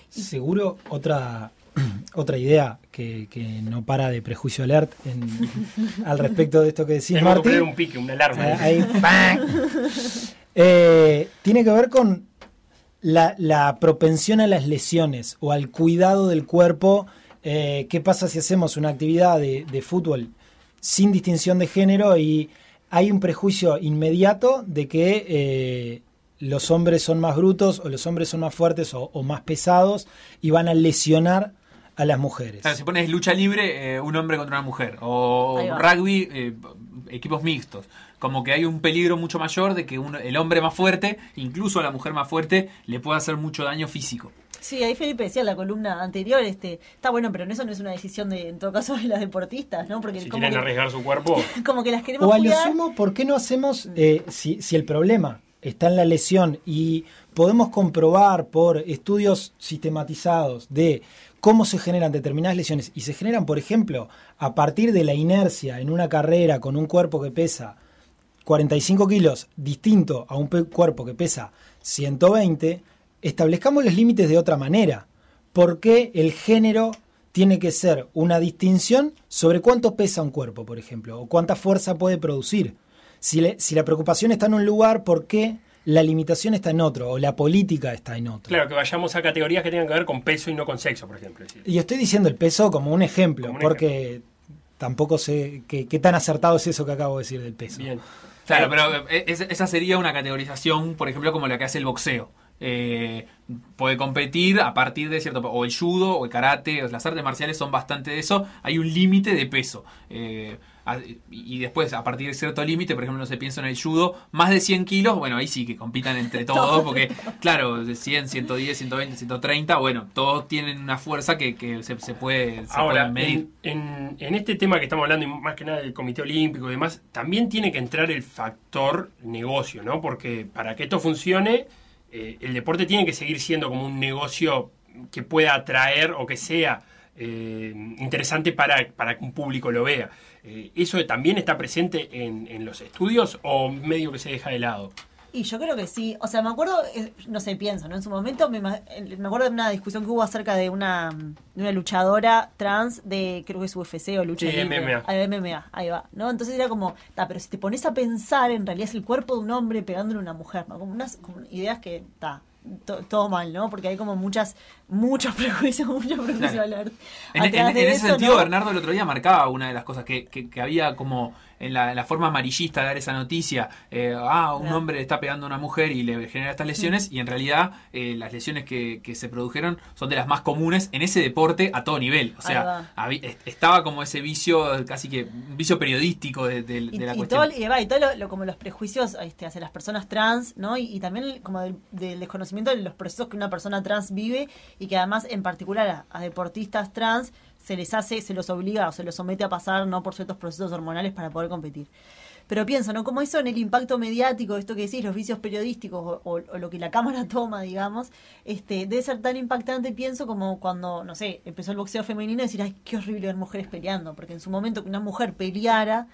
Seguro otra otra idea que, que no para de prejuicio alert en- al respecto de esto que decís, Tenemos Martín. poner un pique, una alarma. Ah, ahí, ¡bang! Eh, tiene que ver con la, la propensión a las lesiones o al cuidado del cuerpo. Eh, ¿Qué pasa si hacemos una actividad de, de fútbol sin distinción de género y hay un prejuicio inmediato de que eh, los hombres son más brutos o los hombres son más fuertes o, o más pesados y van a lesionar a las mujeres. Claro, si pones lucha libre, eh, un hombre contra una mujer. O rugby, eh, equipos mixtos. Como que hay un peligro mucho mayor de que uno- el hombre más fuerte, incluso a la mujer más fuerte, le pueda hacer mucho daño físico. Sí, ahí Felipe decía en la columna anterior, este, está bueno, pero eso no es una decisión de, en todo caso, de las deportistas, ¿no? Porque Si como quieren que, arriesgar su cuerpo, como que las queremos O a lo cuidar. sumo, ¿por qué no hacemos, eh, si, si el problema está en la lesión y podemos comprobar por estudios sistematizados de cómo se generan determinadas lesiones y se generan, por ejemplo, a partir de la inercia en una carrera con un cuerpo que pesa 45 kilos distinto a un pe- cuerpo que pesa 120, establezcamos los límites de otra manera. ¿Por qué el género tiene que ser una distinción sobre cuánto pesa un cuerpo, por ejemplo, o cuánta fuerza puede producir? Si, le- si la preocupación está en un lugar, ¿por qué la limitación está en otro, o la política está en otro? claro, que vayamos a categorías que tengan que ver con peso y no con sexo, por ejemplo. Y estoy diciendo el peso como un ejemplo, Como un porque tampoco sé qué, qué tan acertado es eso que acabo de decir del peso. Bien. Claro, pero eh, es- esa sería una categorización, por ejemplo, como la que hace el boxeo. Eh, puede competir a partir de cierto... O el judo, o el karate, o las artes marciales son bastante de eso. Hay un límite de peso. Eh, a- y después, a partir de cierto límite, por ejemplo, no se piensa en el judo, más de 100 kilos, bueno, ahí sí que compitan entre todos, porque, claro, de 100, 110, 120, 130, bueno, todos tienen una fuerza que, que se, se puede, se Ahora, medir. en, en- en este tema que estamos hablando, y más que nada del Comité Olímpico y demás, también tiene que entrar el factor negocio, ¿no? Porque para que esto funcione, eh, el deporte tiene que seguir siendo como un negocio que pueda atraer o que sea eh, interesante para, para que un público lo vea. Eh, ¿Eso también está presente en, en los estudios o medio que se deja de lado? Y yo creo que sí. O sea, me acuerdo, eh, no sé, pienso, ¿no? En su momento me, eh, me acuerdo de una discusión que hubo acerca de una, de una luchadora trans de, creo que es UFC o lucha Sí, libre. MMA. Ah, MMA, ahí va, ¿no? Entonces era como, ta, pero si te pones a pensar, en realidad es el cuerpo de un hombre pegándole a una mujer, ¿no? Como unas como ideas que, está todo mal, ¿no? Porque hay como muchas, muchos prejuicios, muchos prejuicios Claro. En, en- en ese eso, sentido, ¿no? Bernardo el otro día marcaba una de las cosas que, que- que había como en la, en la forma amarillista de dar esa noticia. eh, ah, un hombre le está pegando a una mujer y le genera estas lesiones, y en realidad eh, las lesiones que, que se produjeron son de las más comunes en ese deporte a todo nivel. O sea, estaba como ese vicio, casi que un vicio periodístico de, de- de y, la y cuestión. todo, y, va, y todo lo, lo- como los prejuicios este, hacia las personas trans, ¿no? Y, y también como del, del desconocimiento de los procesos que una persona trans vive y que además en particular a, a deportistas trans se les hace, se los obliga o se los somete a pasar no por ciertos procesos hormonales para poder competir. Pero pienso, ¿no? Como eso en el impacto mediático, esto que decís, los vicios periodísticos o, lo que la cámara toma, digamos, este, debe ser tan impactante, pienso, como cuando, no sé, empezó el boxeo femenino decir, ay, qué horrible ver mujeres peleando, porque en su momento que una mujer peleara,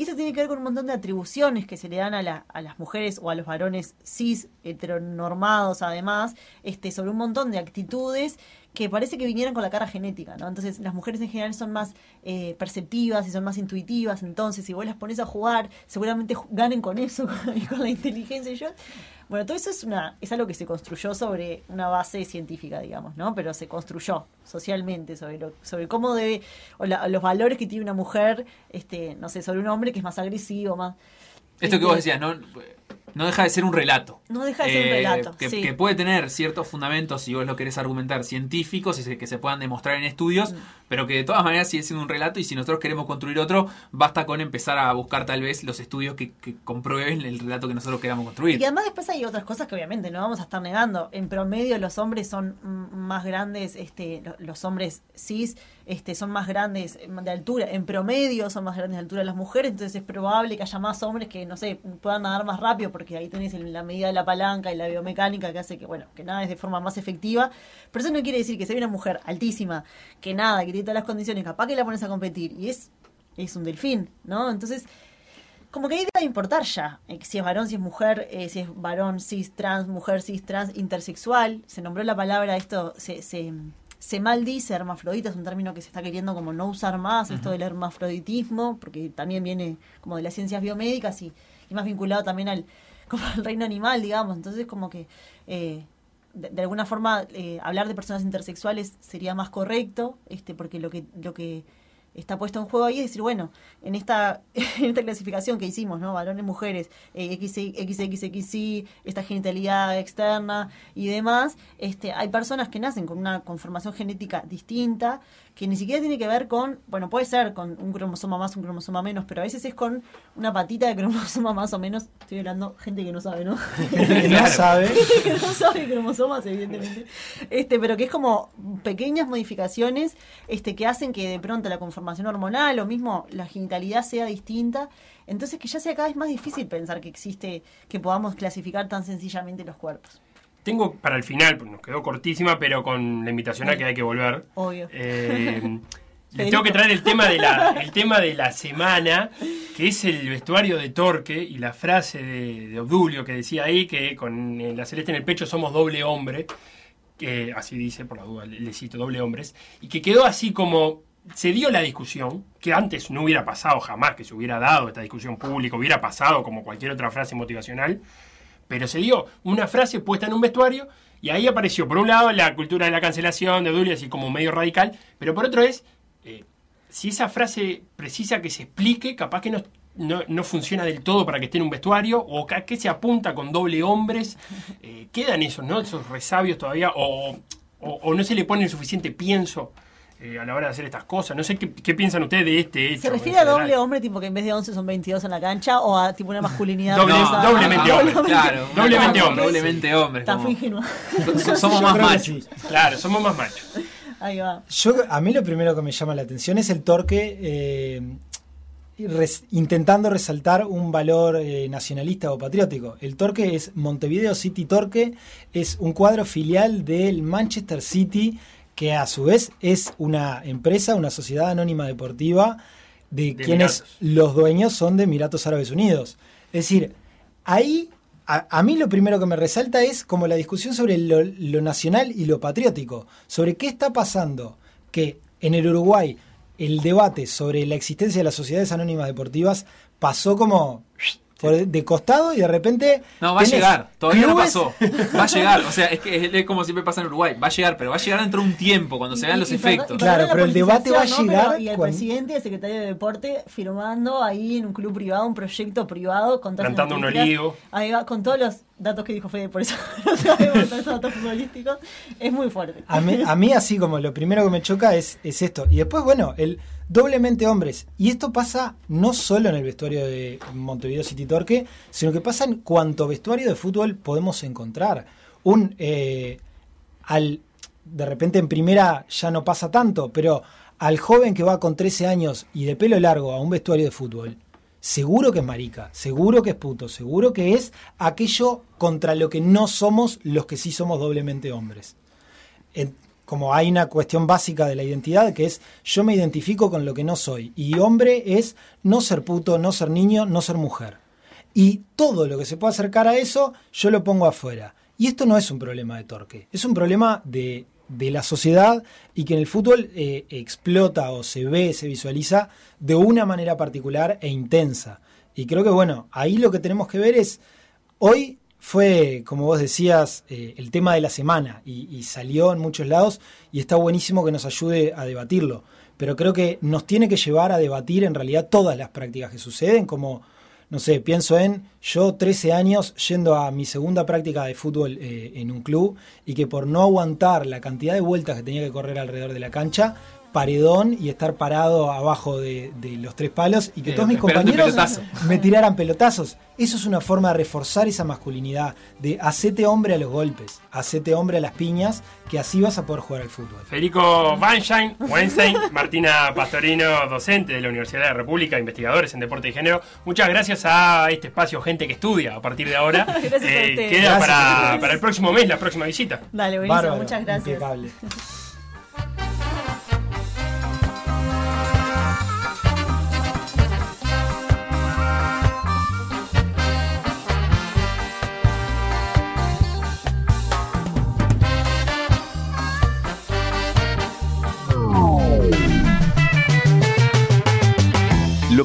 y eso tiene que ver con un montón de atribuciones que se le dan a, la- a las mujeres o a los varones cis, heteronormados además, este, sobre un montón de actitudes que parece que vinieran con la cara genética, ¿no? Entonces las mujeres en general son más eh, perceptivas y son más intuitivas, entonces si vos las pones a jugar, seguramente ganen con eso y con la inteligencia y yo. Bueno, todo eso es una es algo que se construyó sobre una base científica, digamos, ¿no? Pero se construyó socialmente sobre lo, sobre cómo debe o la- los valores que tiene una mujer, este, no sé, sobre un hombre que es más agresivo, más Esto que vos decías, ¿no? No deja de ser un relato. No deja de ser un Eh, relato, que, sí. que puede tener ciertos fundamentos, si vos lo querés argumentar, científicos y que se puedan demostrar en estudios, Mm. pero que de todas maneras sigue siendo un relato y si nosotros queremos construir otro, basta con empezar a buscar tal vez los estudios que, que comprueben el relato que nosotros queramos Y construir. que además después hay otras cosas que obviamente no vamos a estar negando. En promedio los hombres son mm, más grandes, este, lo- los hombres cis este, son más grandes eh, de altura. En promedio son más grandes de altura las mujeres, entonces es probable que haya más hombres que, no sé, puedan nadar más rápido porque ahí tenés la medida de la palanca y la biomecánica que hace que, bueno, que nada es de forma más efectiva. Pero eso no quiere decir que si hay una mujer altísima, que nada, que tiene todas las condiciones, capaz que la pones a competir y es, es un delfín, ¿no? Entonces como que ahí debe importar ya, eh, si es varón, si es mujer, eh, si es varón, cis, trans, mujer, cis, trans, intersexual. Se nombró la palabra, esto se, se, se maldice, hermafrodita, es un término que se está queriendo como no usar más, esto del hermafroditismo, porque también viene como de las ciencias biomédicas y, y más vinculado también al, como al reino animal, digamos. Entonces como que eh, de, de alguna forma eh, hablar de personas intersexuales sería más correcto, este, porque lo que, lo que está puesto en juego ahí es decir, bueno, en esta, en esta clasificación que hicimos, ¿no? Varones, mujeres, eh, XY, XXXY, esta genitalidad externa y demás, este, hay personas que nacen con una conformación genética distinta, que ni siquiera tiene que ver con, bueno, puede ser con un cromosoma más, un cromosoma menos, pero a veces es con una patita de cromosoma más o menos. Estoy hablando gente que no sabe, ¿no? Que no sabe. que no sabe cromosomas, evidentemente. Este, pero que es como pequeñas modificaciones este, que hacen que de pronto la conformación hormonal o mismo la genitalidad sea distinta. Entonces que ya sea cada vez más difícil pensar que existe, que podamos clasificar tan sencillamente los cuerpos. Tengo para el final, pues nos quedó cortísima, pero con la invitación a que hay que volver. Obvio. Eh, les tengo que traer el tema, de la, el tema de la semana, que es el vestuario de Torque y la frase de, de Obdulio que decía ahí que con eh, la celeste en el pecho somos doble hombre, que así dice, por la duda le cito, doble hombres, y que quedó así como se dio la discusión, que antes no hubiera pasado jamás, que se hubiera dado esta discusión pública, hubiera pasado como cualquier otra frase motivacional, pero se dio una frase puesta en un vestuario y ahí apareció, por un lado, la cultura de la cancelación de Obdulio, así como medio radical, pero por otro es, eh, si esa frase precisa que se explique, capaz que no, no, no funciona del todo para que esté en un vestuario, o a qué se apunta con doble hombres, eh, quedan esos, ¿no? Esos resabios todavía, o, o- o no se le pone el suficiente pienso eh, a la hora de hacer estas cosas. No sé qué, qué piensan ustedes de este hecho. ¿Se refiere a general. doble hombre, tipo que en vez de 11 son 22 en la cancha, o a tipo una masculinidad? Doble- precisa? doblemente hombre, Claro, Doblemente hombre. Doblemente hombre. Está ingenua. somos más machos. sí. Claro, somos más machos. Ahí va. Yo, a mí lo primero que me llama la atención es el torque eh, res- intentando resaltar un valor eh, nacionalista o patriótico. El torque es Montevideo City Torque, es un cuadro filial del Manchester City que a su vez es una empresa, una sociedad anónima deportiva de, De quienes Emiratos. los dueños son de Emiratos Árabes Unidos. Es decir, ahí a, a mí lo primero que me resalta es como la discusión sobre lo, lo nacional y lo patriótico, sobre qué está pasando que en el Uruguay el debate sobre la existencia de las sociedades anónimas deportivas pasó como por- de costado y de repente... No, va a llegar, todavía no pasó. Va a llegar, o sea, es que es, es como siempre pasa en Uruguay, va a llegar, pero va a llegar dentro de un tiempo, cuando se vean y- los y efectos. perdón- Claro, pero el debate va a llegar Pero- y el cuando- presidente y el secretario de Deporte firmando ahí en un club privado, un proyecto privado, con todas las Plantando un olivo. Ahí va, con todos los datos que dijo Fede, por eso no sabemos esos datos futbolísticos. Es muy fuerte. A mí, a mí así como lo primero que me choca es, es esto. Y después, bueno, el doblemente hombres. Y esto pasa no solo en el vestuario de Montevideo City Torque, sino que pasa en cuanto vestuario de fútbol podemos encontrar. Un eh, al de repente en primera ya no pasa tanto, pero al joven que va con 13 años y de pelo largo a un vestuario de fútbol, seguro que es marica, seguro que es puto, seguro que es aquello contra lo que no somos los que sí somos doblemente hombres como hay una cuestión básica de la identidad que es yo me identifico con lo que no soy y hombre es no ser puto, no ser niño, no ser mujer. Y todo lo que se pueda acercar a eso yo lo pongo afuera. Y esto no es un problema de torque, es un problema de, de la sociedad y que en el fútbol eh, explota o se ve, se visualiza de una manera particular e intensa. Y creo que bueno, ahí lo que tenemos que ver es Hoy fue, como vos decías, eh, el tema de la semana y, y salió en muchos lados y está buenísimo que nos ayude a debatirlo. Pero creo que nos tiene que llevar a debatir en realidad todas las prácticas que suceden, como, no sé, pienso en yo 13 años yendo a mi segunda práctica de fútbol eh, en un club y que por no aguantar la cantidad de vueltas que tenía que correr alrededor de la cancha, paredón y estar parado abajo de, de los tres palos y que Eh, todos mis compañeros pelotazo. me tiraran pelotazos. Eso es una forma de reforzar esa masculinidad, de hacete hombre a los golpes, hacete hombre a las piñas, que así vas a poder jugar al fútbol. Federico Weinstein, Weinstein, Martina Pastorino, docente de la Universidad de la República, investigadores en deporte y género. Muchas gracias a este espacio Gente que Estudia a partir de ahora. Eh, Gracias a ustedes. queda Gracias. para, para el próximo mes, la próxima visita. Dale, buenísimo, Bárbaro, muchas gracias. impecable.